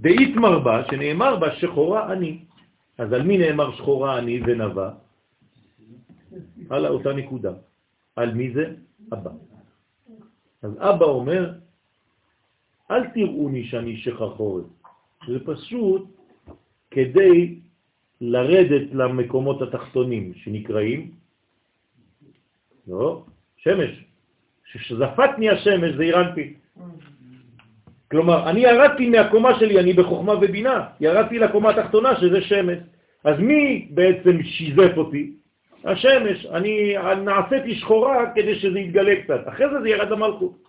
דאית מרבה, שנאמר בה שחורה אני. אז על מי נאמר שחורה אני ונבא? על אותה נקודה. על מי זה? אבא. אז אבא אומר, אל תראוני שאני שחחורת. זה פשוט כדי לרדת למקומות התחתונים שנקראים לא, שמש. כשזפתני השמש זה אירנתי. כלומר, אני ירדתי מהקומה שלי, אני בחוכמה ובינה, ירדתי לקומה התחתונה שזה שמש. אז מי בעצם שיזף אותי? השמש. אני נעשיתי שחורה כדי שזה יתגלה קצת. אחרי זה זה ירד למלכות.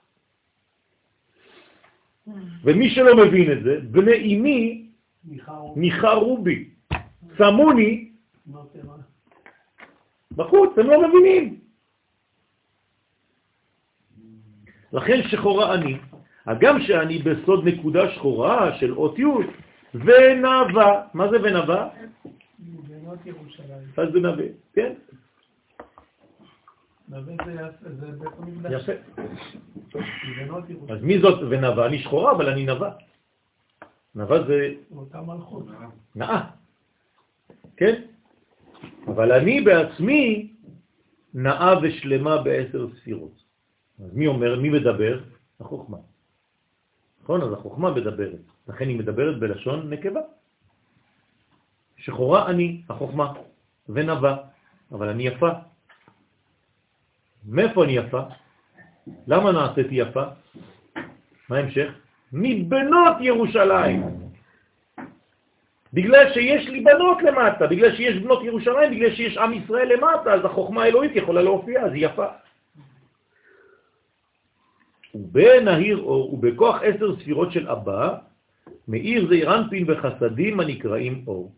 ומי שלא מבין את זה, בני אמי ניחרו בי, שמוני בחוץ, הם לא מבינים. לכן שחורה אני, הגם שאני בסוד נקודה שחורה של אות י' ונבה. מה זה ונבה? אז זה נווה, כן. יפה. אז מי זאת ונבה? אני שחורה, אבל אני נבה. נבה זה... אותה מלכות. נאה. כן? אבל אני בעצמי נאה ושלמה בעשר ספירות. אז מי אומר, מי מדבר? החוכמה. נכון? אז החוכמה מדברת. לכן היא מדברת בלשון נקבה. שחורה אני, החוכמה, ונבה, אבל אני יפה. מאיפה אני יפה? למה נעשיתי יפה? מה ההמשך? מבנות ירושלים. בגלל שיש לי בנות למטה, בגלל שיש בנות ירושלים, בגלל שיש עם ישראל למטה, אז החוכמה האלוהית יכולה להופיע, אז היא יפה. ובנהיר אור ובכוח עשר ספירות של אבא, מאיר זעיר אנפין וחסדים הנקראים אור.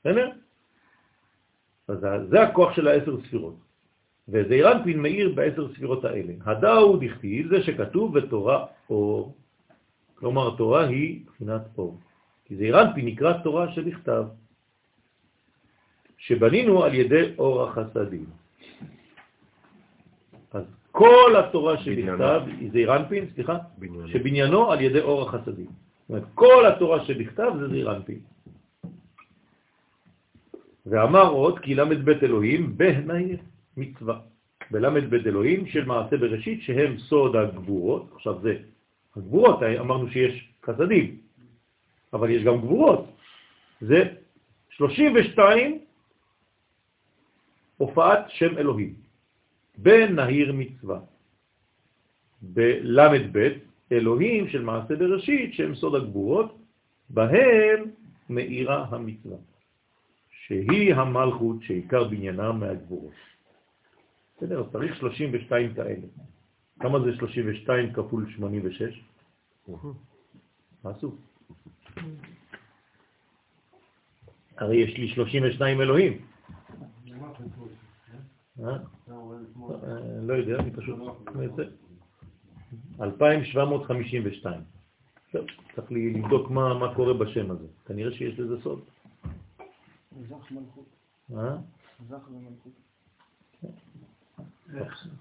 בסדר? אז זה הכוח של העשר ספירות. וזעיר אנפין מאיר בעשר ספירות האלה. הדאו דכתיב זה שכתוב בתורה אור. כלומר, תורה היא מבחינת אור. כי זעיר אנפין נקרא תורה שבכתב, שבנינו על ידי אור החסדים. כל התורה שבכתב, זה אירנפין, סליחה, בניינו. שבניינו על ידי אור החסדים. זאת אומרת, כל התורה שבכתב זה אירנפין. ואמר עוד כי למד בית אלוהים בהנאי מצווה. בלמד בית אלוהים של מעשה בראשית שהם סוד הגבורות, עכשיו זה גבורות, אמרנו שיש חסדים, אבל יש גם גבורות. זה 32 הופעת שם אלוהים בנהיר מצווה. בל"ב אלוהים של מעשה בראשית, שהם סוד הגבורות, בהם מאירה המצווה, שהיא המלכות שעיקר בניינה מהגבורות. בסדר, צריך 32 כאלה. כמה זה 32 כפול 86? מה עשו? הרי יש לי 32 אלוהים. אה? לא יודע, אני פשוט מנסה. 2752. צריך לי לבדוק מה קורה בשם הזה. כנראה שיש לזה סוד. זך מלכות. אה? זך ומלכות.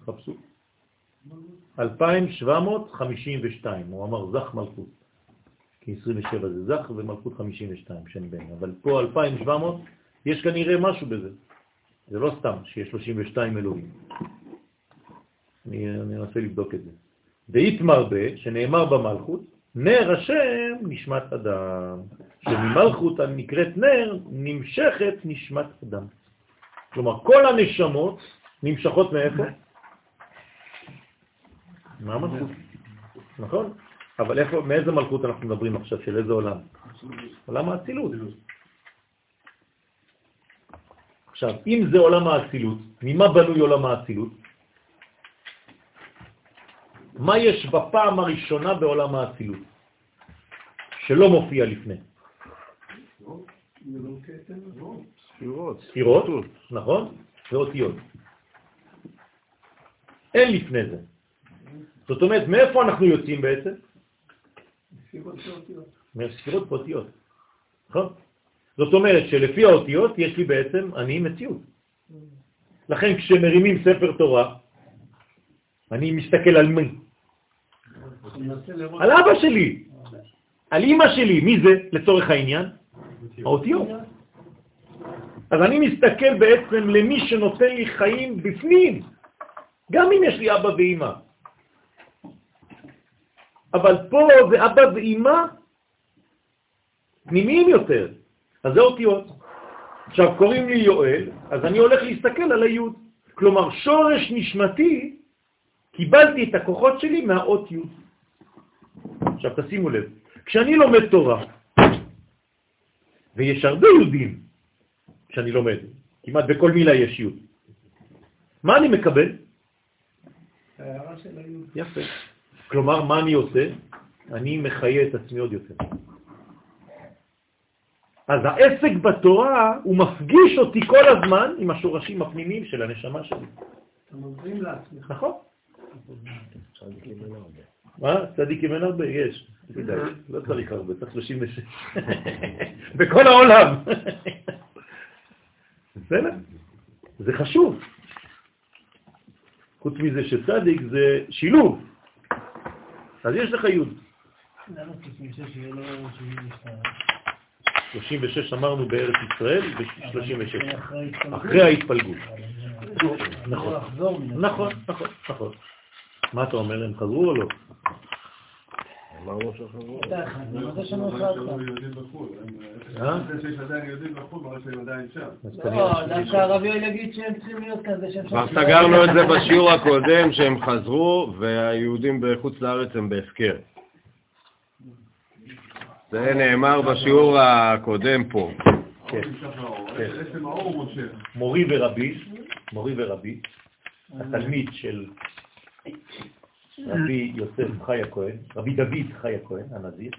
חפשו. 2752, הוא אמר זך מלכות. כי 27 זה זך ומלכות 52, שם בן. אבל פה 2700, יש כנראה משהו בזה. זה לא סתם שיש 32 אלוהים. אני אנסה לבדוק את זה. דאית מרבה, שנאמר במלכות, נר השם נשמת אדם, שממלכות הנקראת נר נמשכת נשמת אדם. כלומר, כל הנשמות נמשכות מאיפה? מהמלכות. נכון? אבל איפה, מאיזה מלכות אנחנו מדברים עכשיו? של איזה עולם? עולם האצילות. עכשיו, אם זה עולם האצילות, ממה בנוי עולם האצילות? מה יש בפעם הראשונה בעולם האצילות, שלא מופיע לפני? ספירות, נכון? ואותיות. אין לפני זה. זאת אומרת, מאיפה אנחנו יוצאים בעצם? מספירות ואותיות. נכון? זאת אומרת שלפי האותיות יש לי בעצם אני מציאות. לכן כשמרימים ספר תורה, אני מסתכל על מי? על אבא שלי, על אמא שלי. מי זה לצורך העניין? האותיות. אז אני מסתכל בעצם למי שנותן לי חיים בפנים, גם אם יש לי אבא ואמא. אבל פה זה אבא ואמא פנימיים יותר, אז זה אותיות. עכשיו קוראים לי יואל, אז אני הולך להסתכל על היוד. כלומר, שורש נשמתי, קיבלתי את הכוחות שלי מהאות יוד. עכשיו תשימו לב, כשאני לומד תורה, ויש הרבה יהודים כשאני לומד, כמעט בכל מילה יש יוד, מה אני מקבל? ההערה של היוד. יפה. כלומר, מה אני עושה? אני מחיה את עצמי עוד יותר. אז העסק בתורה הוא מפגיש אותי כל הזמן עם השורשים הפנימיים של הנשמה שלי. אתה מזרים לעצמך. נכון. מה? צדיק עם אין הרבה? יש. לא צריך הרבה, צריך 36. <laughs> בכל העולם. <laughs> בסדר? זה חשוב. חוץ מזה שצדיק זה שילוב. אז יש לך י'. למה 36 יהיה לא 72? 36 אמרנו בארץ ישראל ו-36. אחרי ההתפלגות. לא נכון. מן נכון, נכון, נכון. מה אתה אומר, הם חזרו או לא? אמרנו שחזרו. וזה שם אחד. אה? זה שיש עדיין יהודים בחו"ל, מראה שהם עדיין שם. אז לא, דווקא הרב יואל יגיד שהם צריכים להיות כזה שהם כבר סגרנו את זה בשיעור הקודם, שהם חזרו, והיהודים בחוץ לארץ הם בהפקר. זה נאמר בשיעור הקודם פה. כן. כן. מורי ורבי, מורי ורבי, התלמיד של רבי יוסף חי הכהן, רבי דוד חי הכהן, הנזיר,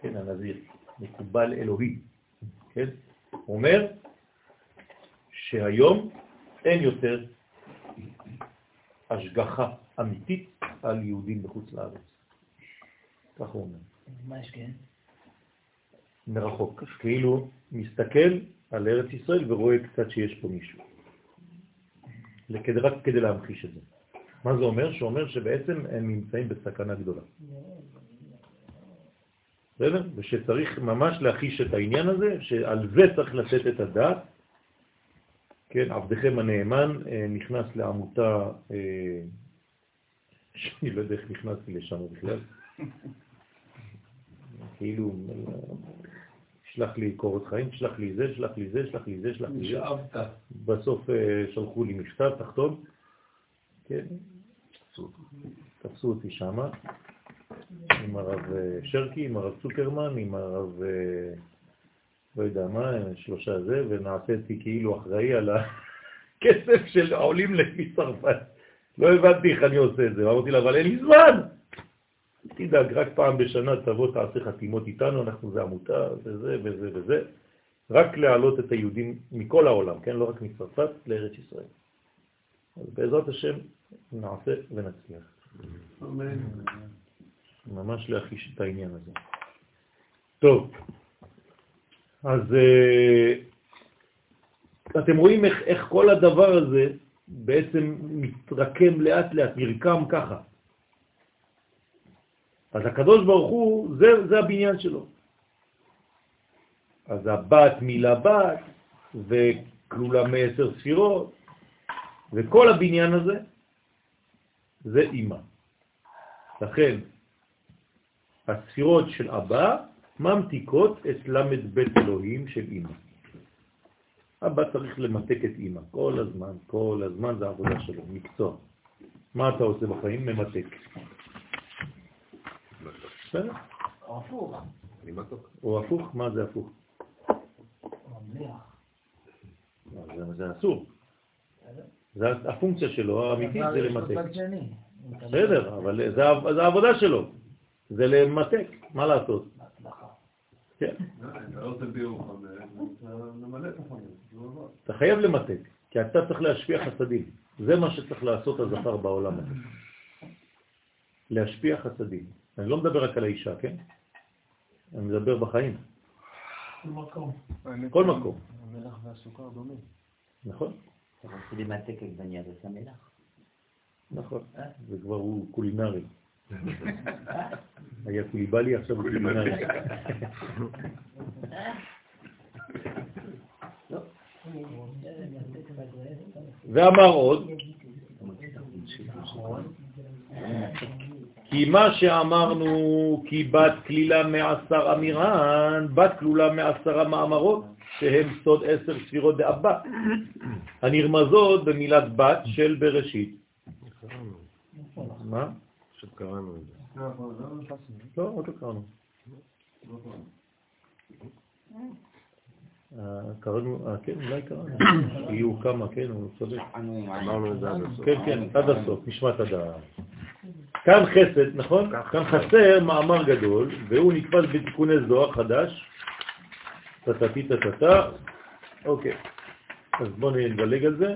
כן, הנזיר, מקובל אלוהי, כן, הוא אומר שהיום אין יותר השגחה אמיתית על יהודים בחוץ לארץ. כך הוא אומר. מה כן? מרחוק, כאילו מסתכל על ארץ ישראל ורואה קצת שיש פה מישהו. רק כדי להמחיש את זה. מה זה אומר? שאומר שבעצם הם נמצאים בסכנה גדולה. בסדר? ושצריך ממש להחיש את העניין הזה, שעל זה צריך לתת את הדעת. כן, עבדכם הנאמן אה, נכנס לעמותה אה, <laughs> שאני לא יודע איך נכנסתי לשם בכלל. כאילו, שלח לי קורות חיים, שלח לי זה, שלח לי זה, שלח לי זה, שלח לי זה. נשאבת. בסוף אה, שלחו לי מכתב תחתון, כן, תפסו אותי שם, עם הרב אה, שרקי, עם הרב צוקרמן, עם הרב, אה, לא יודע מה, שלושה זה, ונעשיתי כאילו אחראי על הכסף <laughs> של העולים לפי צרפת. לא הבנתי איך אני עושה את זה, אמרתי לה, אבל אין לי זמן. תדאג, רק פעם בשנה תבוא, תעשה חתימות איתנו, אנחנו זה עמותה, וזה וזה וזה. רק להעלות את היהודים מכל העולם, כן? לא רק מצרפת, לארץ ישראל. אז בעזרת השם נעשה ונצליח. אמן. ממש להחיש את העניין הזה. טוב, אז אה, אתם רואים איך, איך כל הדבר הזה בעצם מתרקם לאט לאט, נרקם ככה. אז הקדוש ברוך הוא, זה, זה הבניין שלו. אז הבת מילה בת, וכלולה מעשר ספירות, וכל הבניין הזה זה אימא. לכן, הספירות של אבא ממתיקות את למד בית אלוהים של אימא. אבא צריך למתק את אימא, כל הזמן, כל הזמן זה העבודה שלו, מקצוע. מה אתה עושה בחיים? ממתק. בסדר? או הפוך. או הפוך? מה זה הפוך? לא, זה, אסור. זה הפונקציה שלו האמיתית זה למתק. בסדר, אבל זה, העבודה שלו, זה למתק, מה לעשות? כן, לא עבר. אתה חייב למתק, כי אתה צריך להשפיע חסדים. זה מה שצריך לעשות הזכר בעולם הזה. להשפיע חסדים. אני לא מדבר רק על האישה, כן? אני מדבר בחיים, במקום. כל מקום, המלח והסוכר דומים. נכון? אתה רוצה למתק עגבניה זה מלח. נכון, זה כבר הוא קולינרי. היה קוליבלי, עכשיו הוא קולינרי. ואמר עוד, כי מה שאמרנו, כי בת כלילה מעשר אמירן, בת כלולה מעשרה מאמרות, שהם סוד עשר ספירות דאבא, הנרמזות במילת בת של בראשית. מה? פשוט קראנו את זה. לא, עוד לא קראנו. אה, קראנו, אה, כן, אולי קראנו. יהיו כמה, כן, הוא צודק. אמרנו את זה עד הסוף. כן, כן, עד הסוף, נשמע את הדעה. כאן חסד, נכון? כאן חסר מאמר גדול, והוא נתפס בתיקוני זוהר חדש. טטטי טטטה. אוקיי. אז בואו נדלג על זה.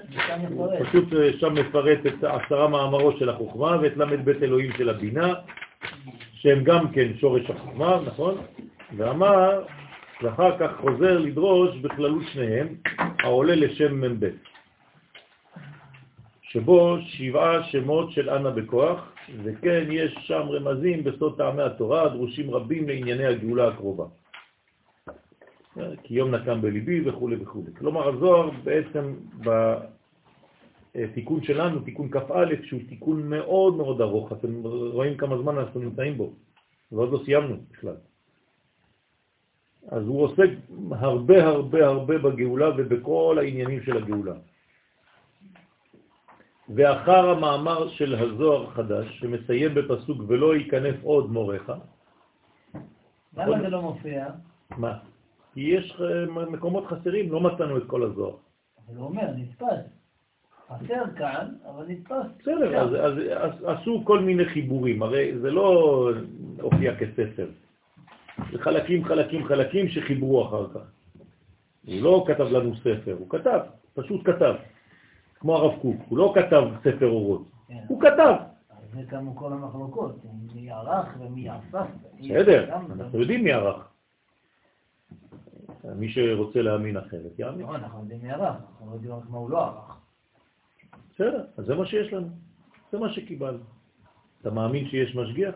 פשוט אה, שם מפרט את עשרה מאמרות של החוכמה ואת למד בית אלוהים של הבינה, שהם גם כן שורש החוכמה, נכון? ואמר, ואחר כך חוזר לדרוש בכללות שניהם, העולה לשם מ"ב, שבו שבעה שמות של אנה בכוח, וכן יש שם רמזים בסוד טעמי התורה, דרושים רבים לענייני הגאולה הקרובה. כי יום נקם בליבי וכו' וכו'. כלומר, הזוהר בעצם בתיקון שלנו, תיקון כ"א, שהוא תיקון מאוד מאוד ארוך, אתם רואים כמה זמן אנחנו נמצאים בו, ועוד לא סיימנו בכלל. אז הוא עוסק הרבה הרבה הרבה בגאולה ובכל העניינים של הגאולה. ואחר המאמר של הזוהר החדש, שמסיים בפסוק ולא ייכנס עוד מורך, למה זה לא מופיע? מה? כי יש אה, מקומות חסרים, לא מצאנו את כל הזוהר. אבל הוא אומר, נתפס. חסר כאן, אבל נתפס. בסדר, אז, אז, אז עשו כל מיני חיבורים, הרי זה לא הופיע כספר. זה חלקים, חלקים, חלקים שחיברו אחר כך. הוא לא כתב לנו ספר, הוא כתב, פשוט כתב. כמו הרב קוק, הוא לא כתב ספר אורות, כן. הוא כתב. זה קמו כל המחלוקות, מי ערך ומי אסף. בסדר, אנחנו יודעים מי ערך. מי שרוצה להאמין אחרת, יאמין. לא, אנחנו יודעים מי ערך, אנחנו לא יודעים רק מה הוא לא ערך. בסדר, אז זה מה שיש לנו, זה מה שקיבלנו. אתה מאמין שיש משגיח?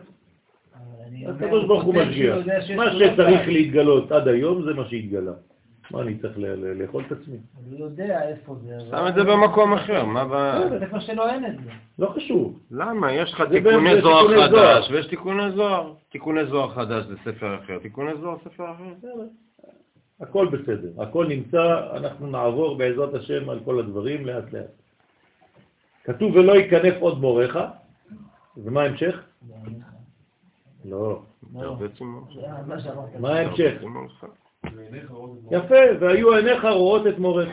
הקדוש ברוך הוא כותב משגיח. מה שצריך. להתגלות עד היום זה מה שהתגלה. מה, אני צריך לאכול את עצמי? אני יודע איפה זה. שם את זה במקום אחר, מה ב... זה כבר שלא אין את זה. לא חשוב. למה? יש לך תיקוני זוהר. חדש, ויש תיקוני זוהר. תיקוני זוהר חדש זה ספר אחר, תיקוני זוהר ספר אחר. הכל בסדר, הכל נמצא, אנחנו נעבור בעזרת השם על כל הדברים לאט לאט. כתוב ולא ייכנף עוד מורך, ומה ההמשך? לא. לא. שאמרת. מה ההמשך? יפה, והיו עיניך רואות את מורך.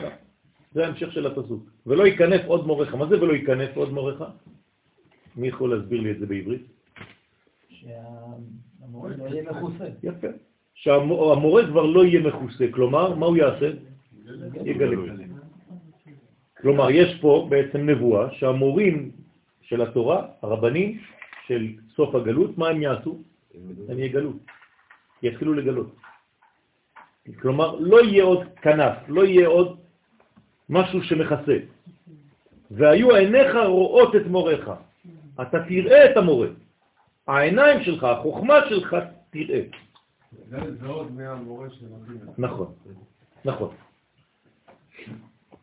זה ההמשך של הפסוק. ולא ייכנף עוד מורך. מה זה ולא ייכנף עוד מורך? מי יכול להסביר לי את זה בעברית? שהמורה לא יהיה <laughs> מכוסה. יפה. שהמורה כבר לא יהיה מכוסה, כלומר, מה הוא יעשה? יגלה. כלומר, יש פה בעצם נבואה שהמורים של התורה, הרבנים של סוף הגלות, מה הם יעשו? הם יגלו, יתחילו לגלות. כלומר, לא יהיה עוד כנף, לא יהיה עוד משהו שמכסה. והיו עיניך רואות את מורך. אתה תראה את המורה. העיניים שלך, החוכמה שלך תראה. זה לזהות מהמורה שמתאים. נכון, נכון.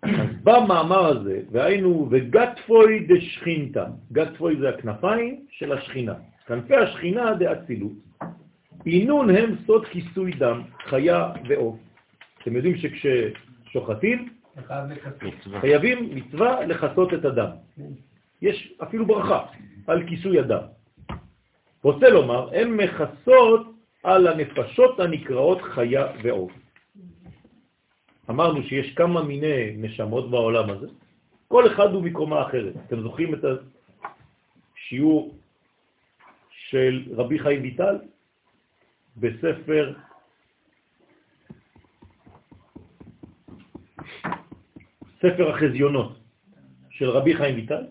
אז במאמר הזה, והיינו וגטפוי דשכינתא, גטפוי זה הכנפיים של השכינה, כנפי השכינה דאצילות, עינון הם סוד כיסוי דם, חיה ועוף. אתם יודעים שכששוחטים. חייבים מצווה לחסות את הדם. יש אפילו ברכה על כיסוי הדם. רוצה לומר, הן מכסות על הנפשות הנקראות חיה ועוף. אמרנו שיש כמה מיני נשמות בעולם הזה, כל אחד הוא מקומה אחרת. אתם זוכרים את השיעור של רבי חיים ויטל בספר ספר החזיונות של רבי חיים ויטל?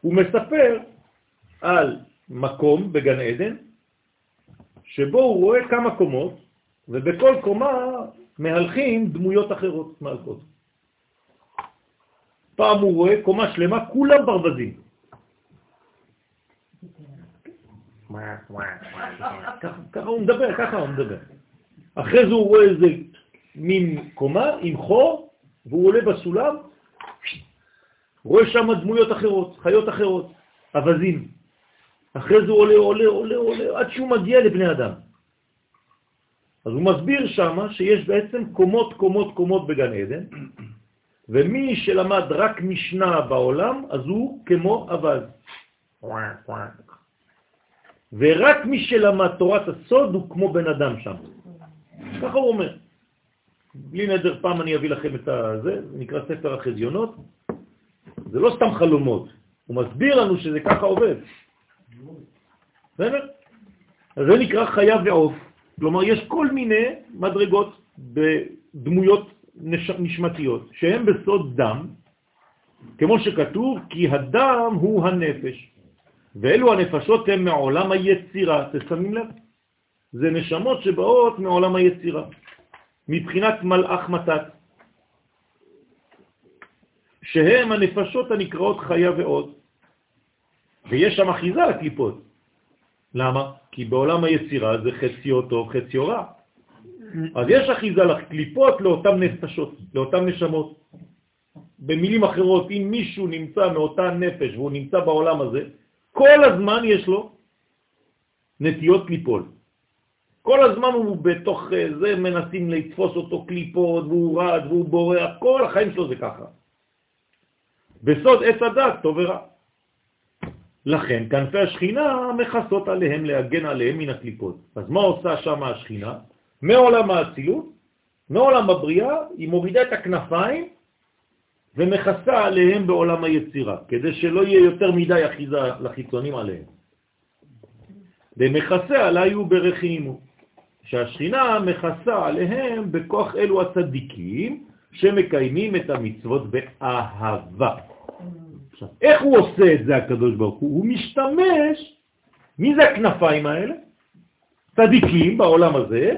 הוא מספר על מקום בגן עדן שבו הוא רואה כמה קומות, ובכל קומה מהלכים דמויות אחרות מהלכות. פעם הוא רואה קומה שלמה, כולם ברווזים. <laughs> ככה- הוא מדבר, ככה הוא מדבר. אחרי זה הוא רואה איזה מין קומה עם חור, והוא עולה בסולם, רואה שם דמויות אחרות, חיות אחרות, אבזים. אחרי זה הוא עולה, עולה, עולה, עולה, עד שהוא מגיע לבני אדם. אז הוא מסביר שם שיש בעצם קומות, קומות, קומות בגן עדן, ומי שלמד רק משנה בעולם, אז הוא כמו אבז. ורק מי שלמד תורת הסוד הוא כמו בן אדם שם. ככה הוא אומר. בלי נדר, פעם אני אביא לכם את זה, זה נקרא ספר החזיונות. זה לא סתם חלומות, הוא מסביר לנו שזה ככה עובד. בסדר? אז זה נקרא חיה ועוף. כלומר, יש כל מיני מדרגות בדמויות נש... נשמתיות, שהן בסוד דם, כמו שכתוב, כי הדם הוא הנפש. ואלו הנפשות הן מעולם היצירה, תשמים לב? זה נשמות שבאות מעולם היצירה, מבחינת מלאך מתת, שהם הנפשות הנקראות חיה ועוד. ויש שם אחיזה לקליפות. למה? כי בעולם היצירה זה חציו טוב, חציו רע. אז יש אחיזה לקליפות לאותן נפשות, לאותן נשמות. במילים אחרות, אם מישהו נמצא מאותה נפש והוא נמצא בעולם הזה, כל הזמן יש לו נטיות ליפול. כל הזמן הוא בתוך אה, זה, מנסים לתפוס אותו קליפות, והוא רד והוא בורח, כל החיים שלו זה ככה. בסוד עץ הדת, טוב ורע. לכן כנפי השכינה מכסות עליהם להגן עליהם מן הקליפות. אז מה עושה שם השכינה? מעולם האצילות, מעולם הבריאה, היא מורידה את הכנפיים ומכסה עליהם בעולם היצירה, כדי שלא יהיה יותר מדי אחיזה לחיצונים עליהם. ומכסה עליי וברחימו, שהשכינה מכסה עליהם בכוח אלו הצדיקים שמקיימים את המצוות באהבה. עכשיו, איך הוא עושה את זה, הקדוש ברוך הוא? הוא משתמש, מי זה הכנפיים האלה? צדיקים בעולם הזה,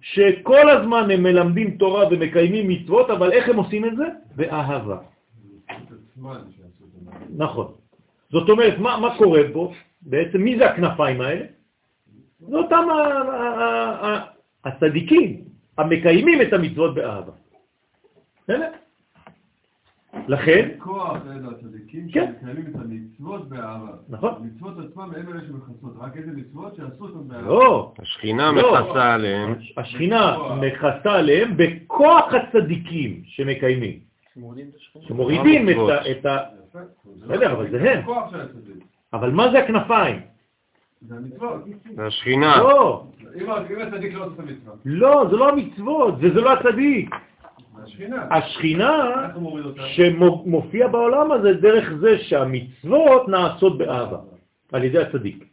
שכל הזמן הם מלמדים תורה ומקיימים מצוות, אבל איך הם עושים את זה? באהבה. נכון. זאת אומרת, מה, מה קורה פה? בעצם מי זה הכנפיים האלה? זה אותם הצדיקים, המקיימים את המצוות באהבה. בסדר? לכן... כוח לידע הצדיקים כן. שמקיימים את המצוות באהבה. נכון. המצוות עצמם הם אלה שמכסות, רק איזה מצוות שעשו אותם באהבה. לא, השכינה לא. מכסה עליהם. השכינה מכסה עליהם בכוח הצדיקים שמקיימים, שמורידים את המצוות. ה- בסדר, אבל זה הם. אבל מה זה הכנפיים? זה המצוות. זה השכינה. לא, אם הצדיק לא עושה את המצווה, לא, זה לא המצוות, וזה לא הצדיק. השכינה. השכינה? שמופיע בעולם הזה דרך זה שהמצוות נעשות באהבה, על ידי הצדיק.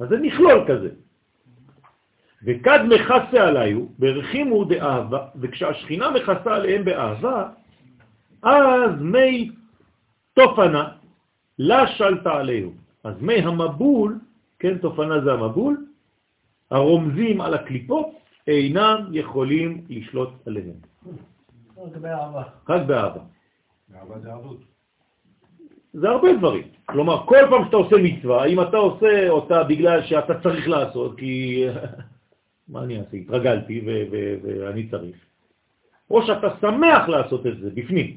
אז זה מכלול כזה. וכד מכסה עליו, ברחימו דאהבה, וכשהשכינה מכסה עליהם באהבה, אז מי תופנה, לה שלטה עליהו. אז מי המבול, כן, תופנה זה המבול, הרומזים על הקליפות, אינם יכולים לשלוט עליהם. לגבי אהבה. רק באהבה. אהבה זה ערבות. זה הרבה דברים. כלומר, כל פעם שאתה עושה מצווה, אם אתה עושה אותה בגלל שאתה צריך לעשות, כי <laughs> מה אני אעשה? התרגלתי ואני צריך. או שאתה שמח לעשות את זה בפנים.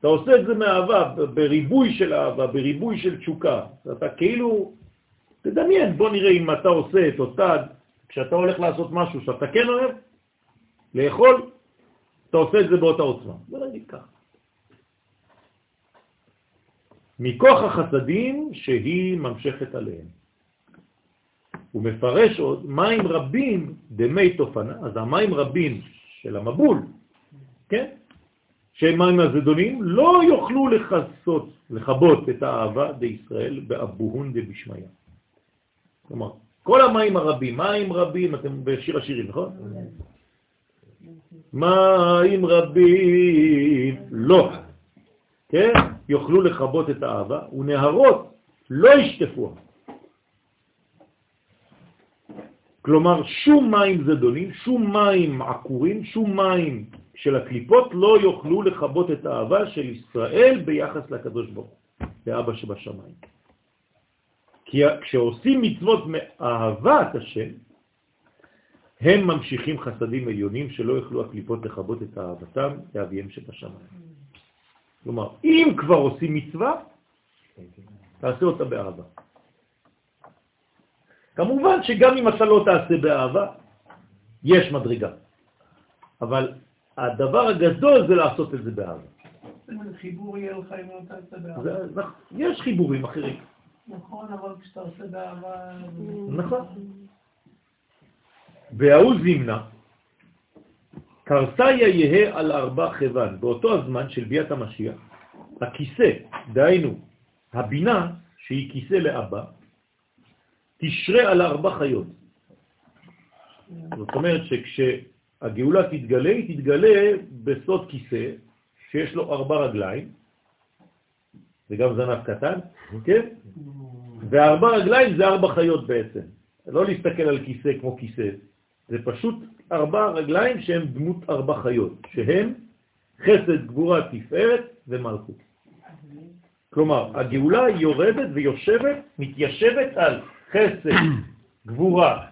אתה עושה את זה מאהבה, בריבוי של אהבה, בריבוי של תשוקה. אתה כאילו, תדמיין, בוא נראה אם אתה עושה את אותה, כשאתה הולך לעשות משהו שאתה כן אוהב, לאכול, אתה עושה את זה באותה עוצמה. בוא נגיד ככה. מכוח החסדים שהיא ממשכת עליהם. הוא מפרש עוד מים רבים דמי תופנה, אז המים רבים של המבול, כן? שהם מים הזדונים, לא יוכלו לחסות, לכבות את האהבה בישראל באבוהון דבשמיא. כלומר, כל המים הרבים, מים רבים, אתם בשיר השירים, נכון? מים רבים, לא. כן? יוכלו לכבות את האהבה, ונהרות לא ישטפוה. כלומר, שום מים זדונים, שום מים עקורים, שום מים של הקליפות לא יוכלו לכבות את האהבה של ישראל ביחס לקדוש ברוך הוא, לאבא שבשמיים. כי כשעושים מצוות מאהבת השם, הם ממשיכים חסדים עליונים שלא יוכלו הקליפות לכבות את אהבתם לאביהם שבשמיים. כלומר, אם כבר עושים מצווה, תעשה אותה באהבה. כמובן שגם אם אתה לא תעשה באהבה, יש מדרגה. אבל הדבר הגדול זה לעשות את זה באהבה. חיבור יהיה לך אם לא תעשה באהבה. יש חיבורים אחרים. נכון, אבל כשאתה עושה באהבה... נכון. וההוא זימנה, קרסיה יהא על ארבע חבן. באותו הזמן של ביאת המשיח, הכיסא, דהיינו, הבינה, שהיא כיסא לאבא, תשרה על ארבע חיות. זאת אומרת שכשהגאולה תתגלה, היא תתגלה בסוד כיסא, שיש לו ארבע רגליים, וגם זנב קטן, כן? וארבע רגליים זה ארבע חיות בעצם. לא להסתכל על כיסא כמו כיסא, זה פשוט ארבע רגליים שהן דמות ארבע חיות, שהן חסד, גבורה, תפארת ומלכות. כלומר, הגאולה יורדת ויושבת, מתיישבת על חסד, גבורה,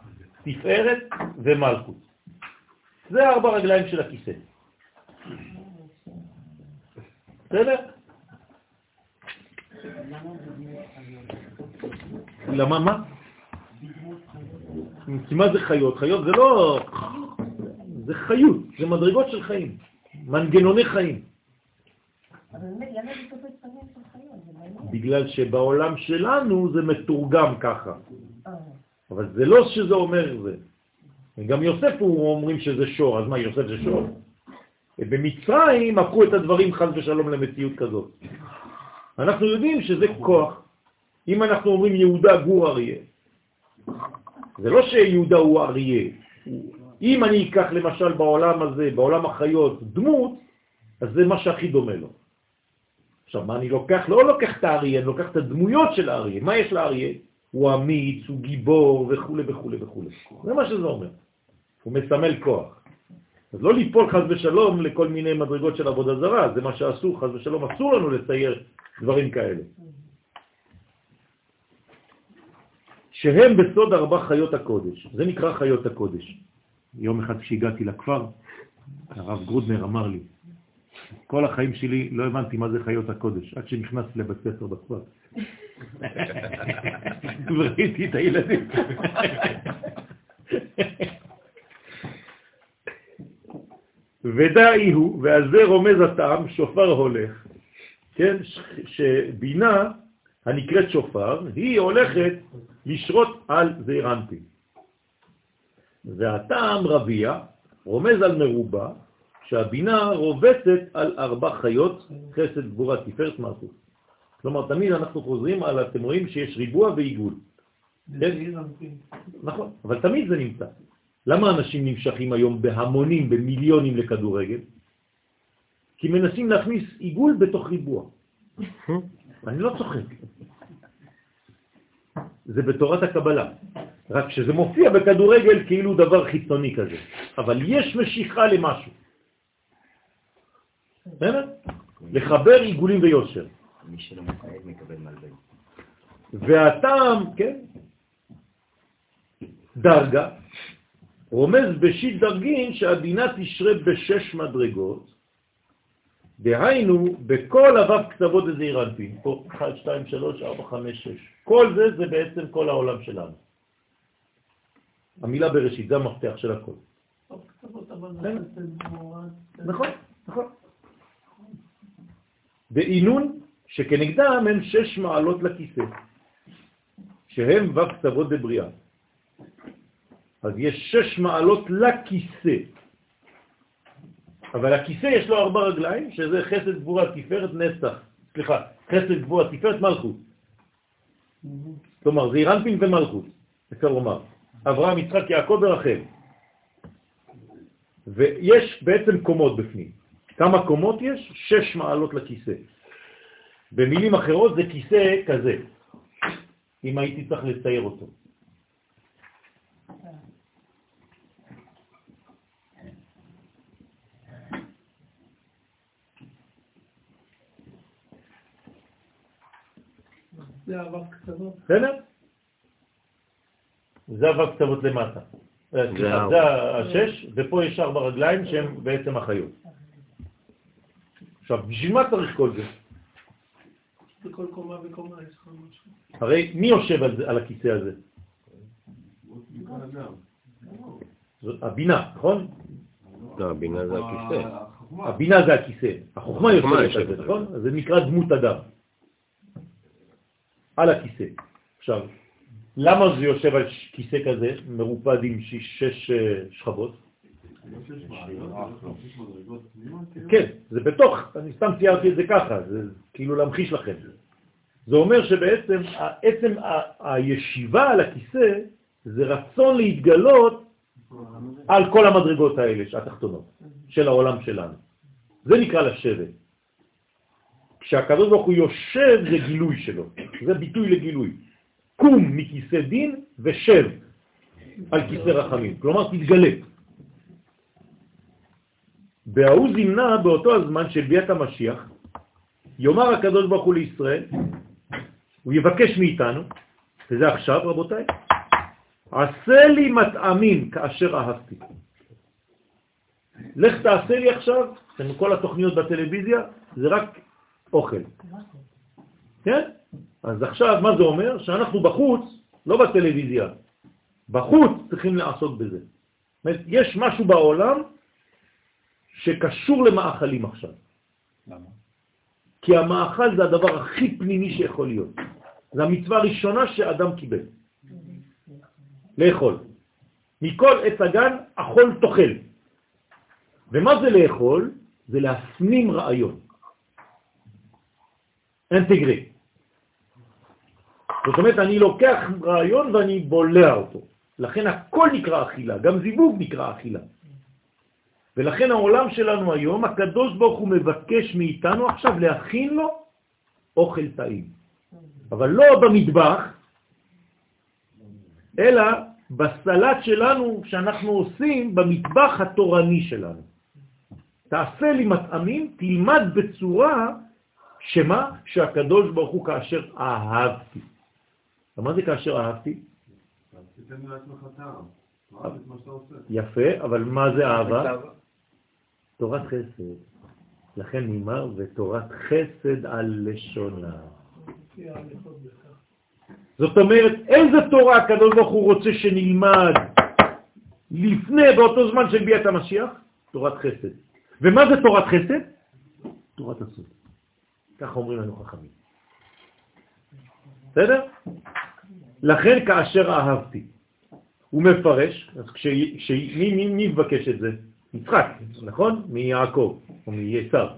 תפארת ומלכות. זה ארבע רגליים של הכיסא. בסדר? למה מה? כי מה זה חיות? חיות זה לא... זה חיות, זה מדרגות של חיים, מנגנוני חיים. בגלל שבעולם שלנו זה מתורגם ככה, אה, אבל זה לא שזה אומר זה. גם יוסף הוא אומרים שזה שור, אז מה, יוסף זה שור? במצרים הפכו את הדברים חז ושלום למציאות כזאת. אנחנו יודעים שזה כוח. אם אנחנו אומרים יהודה גור אריה, זה לא שיהודה הוא אריה. אם אני אקח למשל בעולם הזה, בעולם החיות, דמות, אז זה מה שהכי דומה לו. עכשיו, מה אני לוקח? לא לוקח את האריה, אני לוקח את הדמויות של האריה. מה יש לאריה? הוא אמיץ, הוא גיבור וכו' וכו' וכו'. זה מה שזה אומר. הוא מסמל כוח. אז לא ליפול חז ושלום לכל מיני מדרגות של עבודה זרה, זה מה שאסור, חז ושלום, אסור לנו לצייר דברים כאלה. שהם בסוד ארבע חיות הקודש, זה נקרא חיות הקודש. יום אחד כשהגעתי לכפר, הרב גרודנר אמר לי, כל החיים שלי לא הבנתי מה זה חיות הקודש, עד שנכנסתי לבית ספר בכפר. <laughs> וראיתי את הילדים. <laughs> ודאי הוא, ועל זה רומז הטעם, שופר הולך, כן, שבינה הנקראת שופר, היא הולכת לשרות על זעיר אנפין. והטעם רביע רומז על מרובה, שהבינה רובצת על ארבע חיות, חסד, גבורה, תפארת, מלכות. כלומר, תמיד אנחנו חוזרים על, אתם רואים שיש ריבוע ועיגול. כן? נכון, אבל תמיד זה נמצא. למה אנשים נמשכים היום בהמונים, במיליונים לכדורגל? כי מנסים להכניס עיגול בתוך ריבוע. אני לא צוחק. זה בתורת הקבלה. רק שזה מופיע בכדורגל כאילו דבר חיצוני כזה. אבל יש משיכה למשהו. בסדר? לחבר עיגולים ויושר. מי שלא מתעד מקבל מלבן. והטעם, כן, דרגה, רומז בשיט דרגין שהבינה תשרה בשש מדרגות, דהיינו, בכל אבב קצוות איזה אנפין, פה 1, 2, 3, 4, 5, 6. כל זה זה בעצם כל העולם שלנו. המילה בראשית, זה המפתח של הכל. נכון, נכון. בעינון שכנגדם הם שש מעלות לכיסא, שהם ו' קצוות בבריאה. אז יש שש מעלות לכיסא. אבל הכיסא יש לו ארבע רגליים, שזה חסד גבורה, תפארת, נצח. סליחה, חסד גבורה, תפארת, מלכות. כלומר, זה אירנפין ומלכות, אפשר לומר. אברהם, יצחק, יעקב ורחל. ויש בעצם קומות בפנים. כמה קומות יש? שש מעלות לכיסא. במילים אחרות זה כיסא כזה, אם הייתי צריך לצייר אותו. זה אבק קצוות. בסדר? זה אבק קצוות למטה. זה השש, ופה יש ארבע רגליים שהן בעצם החיות. עכשיו, בשביל מה צריך כל זה? בכל קומה וקומה יש לך משהו. הרי מי יושב על, זה, על הכיסא הזה? הבינה, נכון? לא, הבינה זה הכיסא. הבינה זה הכיסא, החוכמה יושבת על יושבת זה, נכון? זה נקרא דמות אדם. על הכיסא. עכשיו, למה זה יושב על כיסא כזה, מרופד עם שש אה, שכבות? כן, זה בתוך, אני סתם ציירתי את זה ככה, זה כאילו להמחיש לכם. זה אומר שבעצם עצם הישיבה על הכיסא זה רצון להתגלות על כל המדרגות האלה, התחתונות, של העולם שלנו. זה נקרא לשבת. כשהקדוש ברוך הוא יושב זה גילוי שלו, זה ביטוי לגילוי. קום מכיסא דין ושב על כיסא רחמים, כלומר תתגלה. בהוא זימנה באותו הזמן של ביאת המשיח, יאמר הקדוש ברוך הוא לישראל, הוא יבקש מאיתנו, וזה עכשיו רבותיי, עשה לי מטעמים כאשר אהבתי. לך תעשה לי עכשיו, כל התוכניות בטלוויזיה, זה רק אוכל. כן? אז עכשיו, מה זה אומר? שאנחנו בחוץ, לא בטלוויזיה, בחוץ צריכים לעסוק בזה. זאת אומרת, יש משהו בעולם שקשור למאכלים עכשיו. למה? כי המאכל זה הדבר הכי פנימי שיכול להיות. זו המצווה הראשונה שאדם קיבל. לאכול. מכל עץ הגן אכול תאכל. ומה זה לאכול? זה להפנים רעיון. אינטגרי. זאת אומרת, אני לוקח רעיון ואני בולע אותו. לכן הכל נקרא אכילה, גם זיווג נקרא אכילה. ולכן העולם שלנו היום, הקדוש ברוך הוא מבקש מאיתנו עכשיו להכין לו אוכל טעים. אבל לא במטבח, אלא בסלט שלנו שאנחנו עושים במטבח התורני שלנו. תעשה לי מטעמים, תלמד בצורה שמה? שהקדוש ברוך הוא כאשר אהבתי. מה זה כאשר אהבתי? יפה, אבל מה זה אהבה? תורת חסד. לכן נאמר, ותורת חסד על לשונה. זאת אומרת, איזה תורה הקדוש ברוך הוא רוצה שנלמד לפני, באותו זמן של ביאת המשיח? תורת חסד. ומה זה תורת חסד? תורת הסוד. ככה אומרים לנו חכמים. בסדר? לכן כאשר אהבתי. הוא מפרש, אז כש... כש... מי, מבקש את זה? יצחק, נכון? מיעקב, או מיסר,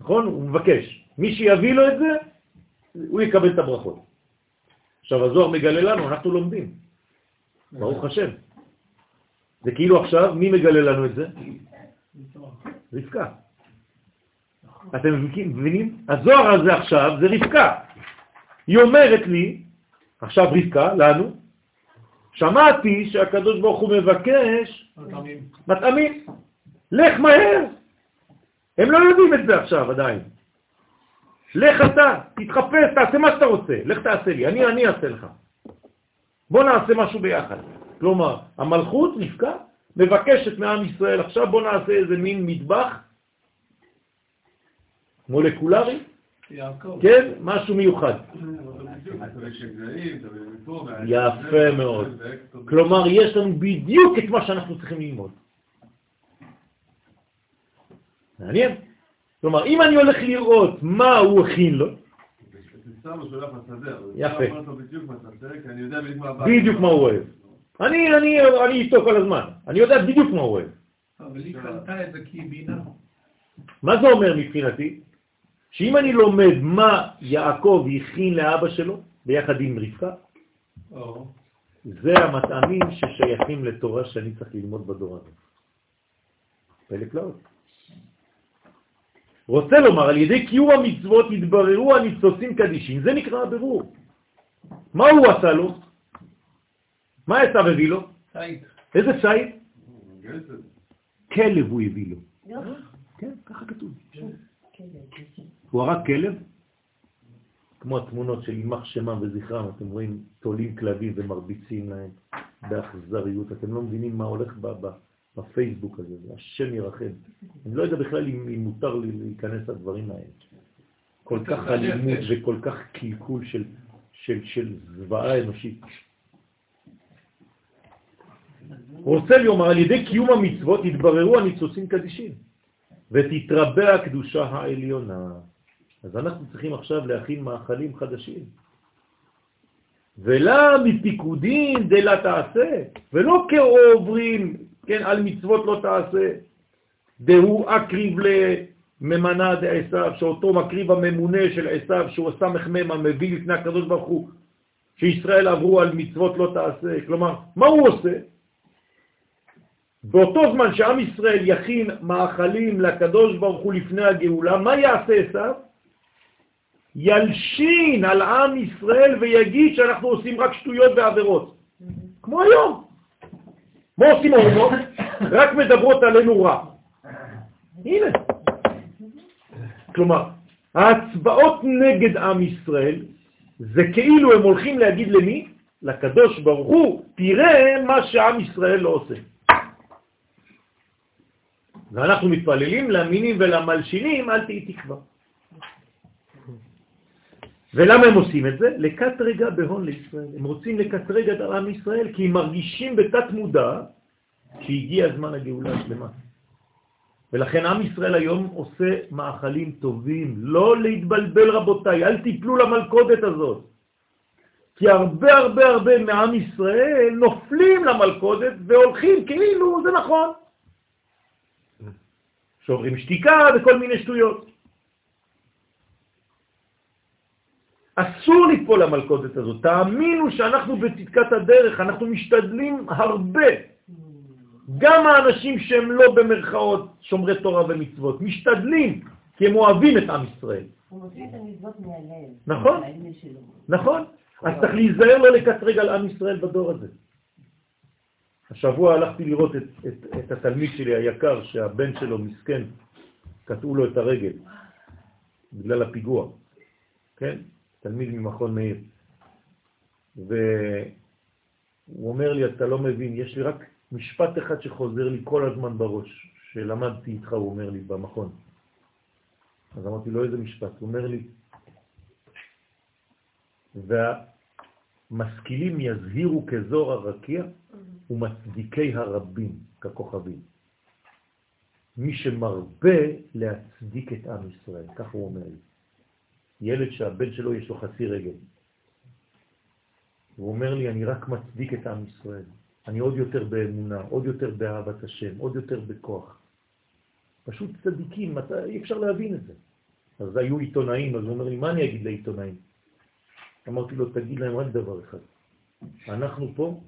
נכון? הוא מבקש. מי שיביא לו את זה, הוא יקבל את הברכות. עכשיו, הזוהר מגלה לנו, אנחנו לומדים. ברוך השם. זה כאילו עכשיו, מי מגלה לנו את זה? רבקה. אתם מבינים? הזוהר הזה עכשיו זה רבקה. היא אומרת לי, עכשיו רבקה, לנו, שמעתי שהקדוש ברוך הוא מבקש מטעמים. לך מהר. הם לא יודעים את זה עכשיו עדיין. לך אתה, תתחפש, תעשה מה שאתה רוצה. לך תעשה לי, אני, אני אעשה לך. בוא נעשה משהו ביחד. כלומר, המלכות, רבקה, מבקשת מעם ישראל, עכשיו בוא נעשה איזה מין מטבח מולקולרי. כן? משהו מיוחד. יפה מאוד. כלומר, יש לנו בדיוק את מה שאנחנו צריכים ללמוד. מעניין. כלומר, אם אני הולך לראות מה הוא הכין לו, יפה. בדיוק מה הוא אוהב. אני איתו כל הזמן, אני יודע בדיוק מה הוא אוהב. אבל היא קלטה את זה כי היא בינה. מה זה אומר מבחינתי? שאם אני לומד מה יעקב הכין לאבא שלו, ביחד עם רבקה, או, זה המטעמים ששייכים לתורה שאני צריך ללמוד בדור הזה. פלא פלאות. רוצה לומר, על ידי קיום המצוות התבררו הניצוצים קדישים, זה נקרא הבירור. מה הוא עשה לו? מה עשיו הביא לו? ציד. איזה? גזל. כלב הוא הביא לו. כן, ככה כתוב. הוא הרג כלב, כמו התמונות של יימח שמם וזכרם, אתם רואים תולים כלבים ומרביצים להם באכזריות, אתם לא מבינים מה הולך ב- ב- בפייסבוק הזה, זה השם ירחם. אני לא יודע בכלל אם, אם מותר לי להיכנס לדברים האלה. כל כך אלימות וכל כך קלקול של, של, של זוועה אנושית. רוצה לומר, על ידי קיום המצוות יתבררו הניצוצים קדישים. ותתרבה הקדושה העליונה. אז אנחנו צריכים עכשיו להכין מאכלים חדשים. ולה מפיקודין דלה תעשה, ולא כעוברים, כן, על מצוות לא תעשה. דהו אקריב לממנה דעשיו, שאותו מקריב הממונה של עשיו, שהוא הסמך מם המביא לפני הקדוש ברוך הוא, שישראל עברו על מצוות לא תעשה. כלומר, מה הוא עושה? באותו זמן שעם ישראל יכין מאכלים לקדוש ברוך הוא לפני הגאולה, מה יעשה עשיו? ילשין על עם ישראל ויגיד שאנחנו עושים רק שטויות ועבירות. כמו היום. מה עושים האומות? רק מדברות עלינו רע. הנה. כלומר, ההצבעות נגד עם ישראל זה כאילו הם הולכים להגיד למי? לקדוש ברוך הוא, תראה מה שעם ישראל לא עושה. ואנחנו מתפללים למינים ולמלשינים, אל תהי תקווה. ולמה הם עושים את זה? לקטרגע בהון לישראל. הם רוצים לקטרג את עם ישראל כי הם מרגישים בתת מודע שהגיע זמן הגאולה השלמה. ולכן עם ישראל היום עושה מאכלים טובים. לא להתבלבל רבותיי, אל תיפלו למלכודת הזאת. כי הרבה הרבה הרבה מעם ישראל נופלים למלכודת והולכים כאילו זה נכון. שוברים שתיקה וכל מיני שטויות. אסור ליפול למלכודת הזאת. תאמינו שאנחנו בצדקת הדרך, אנחנו משתדלים הרבה. גם האנשים שהם לא במרכאות שומרי תורה ומצוות, משתדלים, כי הם אוהבים את עם ישראל. הוא מוציא את המצוות מהלב. נכון. נכון? אז צריך להיזהר לא לקטרג על עם ישראל בדור הזה. השבוע הלכתי לראות את, את, את התלמיד שלי היקר, שהבן שלו מסכן, קטעו לו את הרגל בגלל הפיגוע, כן? תלמיד ממכון מאיר. הוא אומר לי, אתה לא מבין, יש לי רק משפט אחד שחוזר לי כל הזמן בראש, שלמדתי איתך, הוא אומר לי, במכון. אז אמרתי לו, איזה משפט? הוא אומר לי, והמשכילים יזהירו כזור הרקיע ומצדיקי הרבים ככוכבים. מי שמרבה להצדיק את עם ישראל, כך הוא אומר לי. ילד שהבן שלו יש לו חצי רגל. הוא אומר לי, אני רק מצדיק את עם ישראל. אני עוד יותר באמונה, עוד יותר באהבת השם, עוד יותר בכוח. פשוט צדיקים, אתה, אי אפשר להבין את זה. אז היו עיתונאים, אז הוא אומר לי, מה אני אגיד לעיתונאים? אמרתי לו, תגיד להם רק דבר אחד. אנחנו פה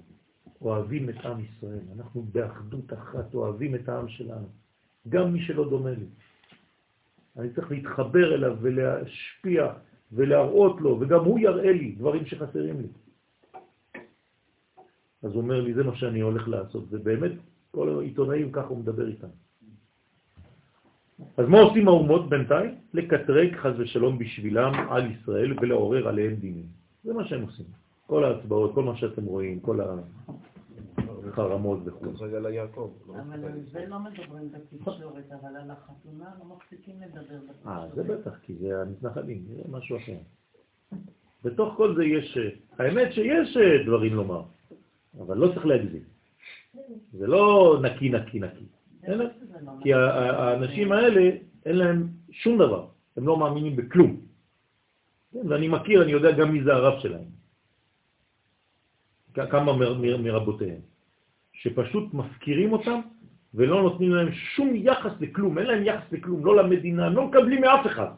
אוהבים את עם ישראל, אנחנו באחדות אחת אוהבים את העם שלנו, גם מי שלא דומה לי. אני צריך להתחבר אליו ולהשפיע ולהראות לו, וגם הוא יראה לי דברים שחסרים לי. אז הוא אומר לי, זה מה שאני הולך לעשות, ובאמת כל העיתונאים ככה הוא מדבר איתם. אז מה עושים האומות בינתיים? לקטרק חז ושלום בשבילם על ישראל ולעורר עליהם דינים. זה מה שהם עושים. כל ההצבעות, כל מה שאתם רואים, כל החרמות וכו'. ליעקב. אבל על זה לא מדברים בתקשורת, אבל על החתונה לא מפסיקים לדבר אה, בתקשורת. זה בטח, כי זה המתנחלים, זה משהו אחר. בתוך כל זה יש, האמת שיש אה, דברים לומר, אבל לא צריך להגזים. זה לא נקי, נקי, נקי. זה לא כי האנשים האלה, אין להם שום דבר, הם לא מאמינים בכלום. כן, ואני מכיר, אני יודע גם מי זה הרב שלהם. כמה מ- מ- מרבותיהם, שפשוט מפקירים אותם ולא נותנים להם שום יחס לכלום, אין להם יחס לכלום, לא למדינה, לא מקבלים מאף אחד.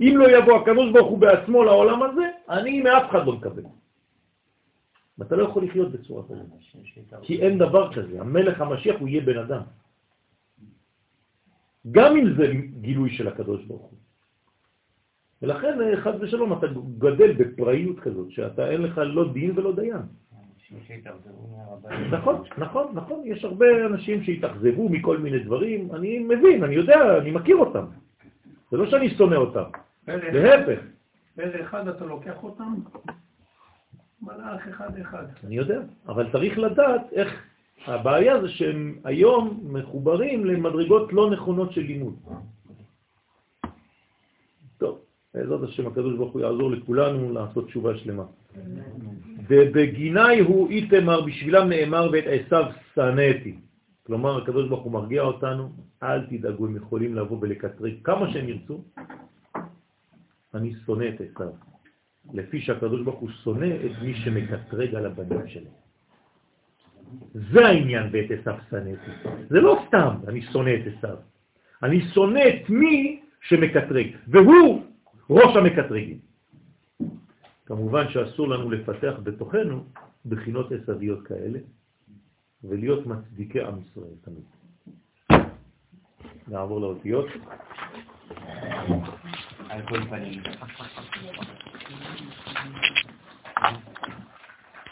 אם לא יבוא הקדוש ברוך הוא בעצמו לעולם הזה, אני מאף אחד לא מקבל. ואתה לא יכול לחיות בצורה כזאת, כי אין דבר כזה, המלך המשיח הוא יהיה בן אדם. גם אם זה גילוי של הקדוש ברוך הוא. ולכן, חד ושלום, אתה גדל בפראיות כזאת, שאתה אין לך לא דין ולא דיין. נכון, נכון, נכון, יש הרבה אנשים שהתאכזבו מכל מיני דברים, אני מבין, אני יודע, אני מכיר אותם. זה לא שאני שונא אותם, להפך, באיזה אחד אתה לוקח אותם? מלאך אחד אחד. אני יודע, אבל צריך לדעת איך הבעיה זה שהם היום מחוברים למדרגות לא נכונות של לימוד. טוב, בעזרת השם הקדוש ברוך הוא יעזור לכולנו לעשות תשובה שלמה. ובגיני הוא איתמר, בשבילם נאמר ואת עשיו שנאתי. כלומר, הקדוש ברוך הוא מרגיע אותנו, אל תדאגו, הם יכולים לבוא ולקטרג כמה שהם ירצו. אני שונא את עשיו. לפי שהקדוש ברוך הוא שונא את מי שמקטרג על הבנים שלו. זה העניין ואת עשיו שנאתי. זה לא סתם אני שונא את עשיו. אני שונא את מי שמקטרג, והוא ראש המקטרגים. כמובן שאסור לנו לפתח בתוכנו בחינות עשביות כאלה ולהיות מצדיקי עם ישראל תמיד. נעבור לאותיות. על כל פנים.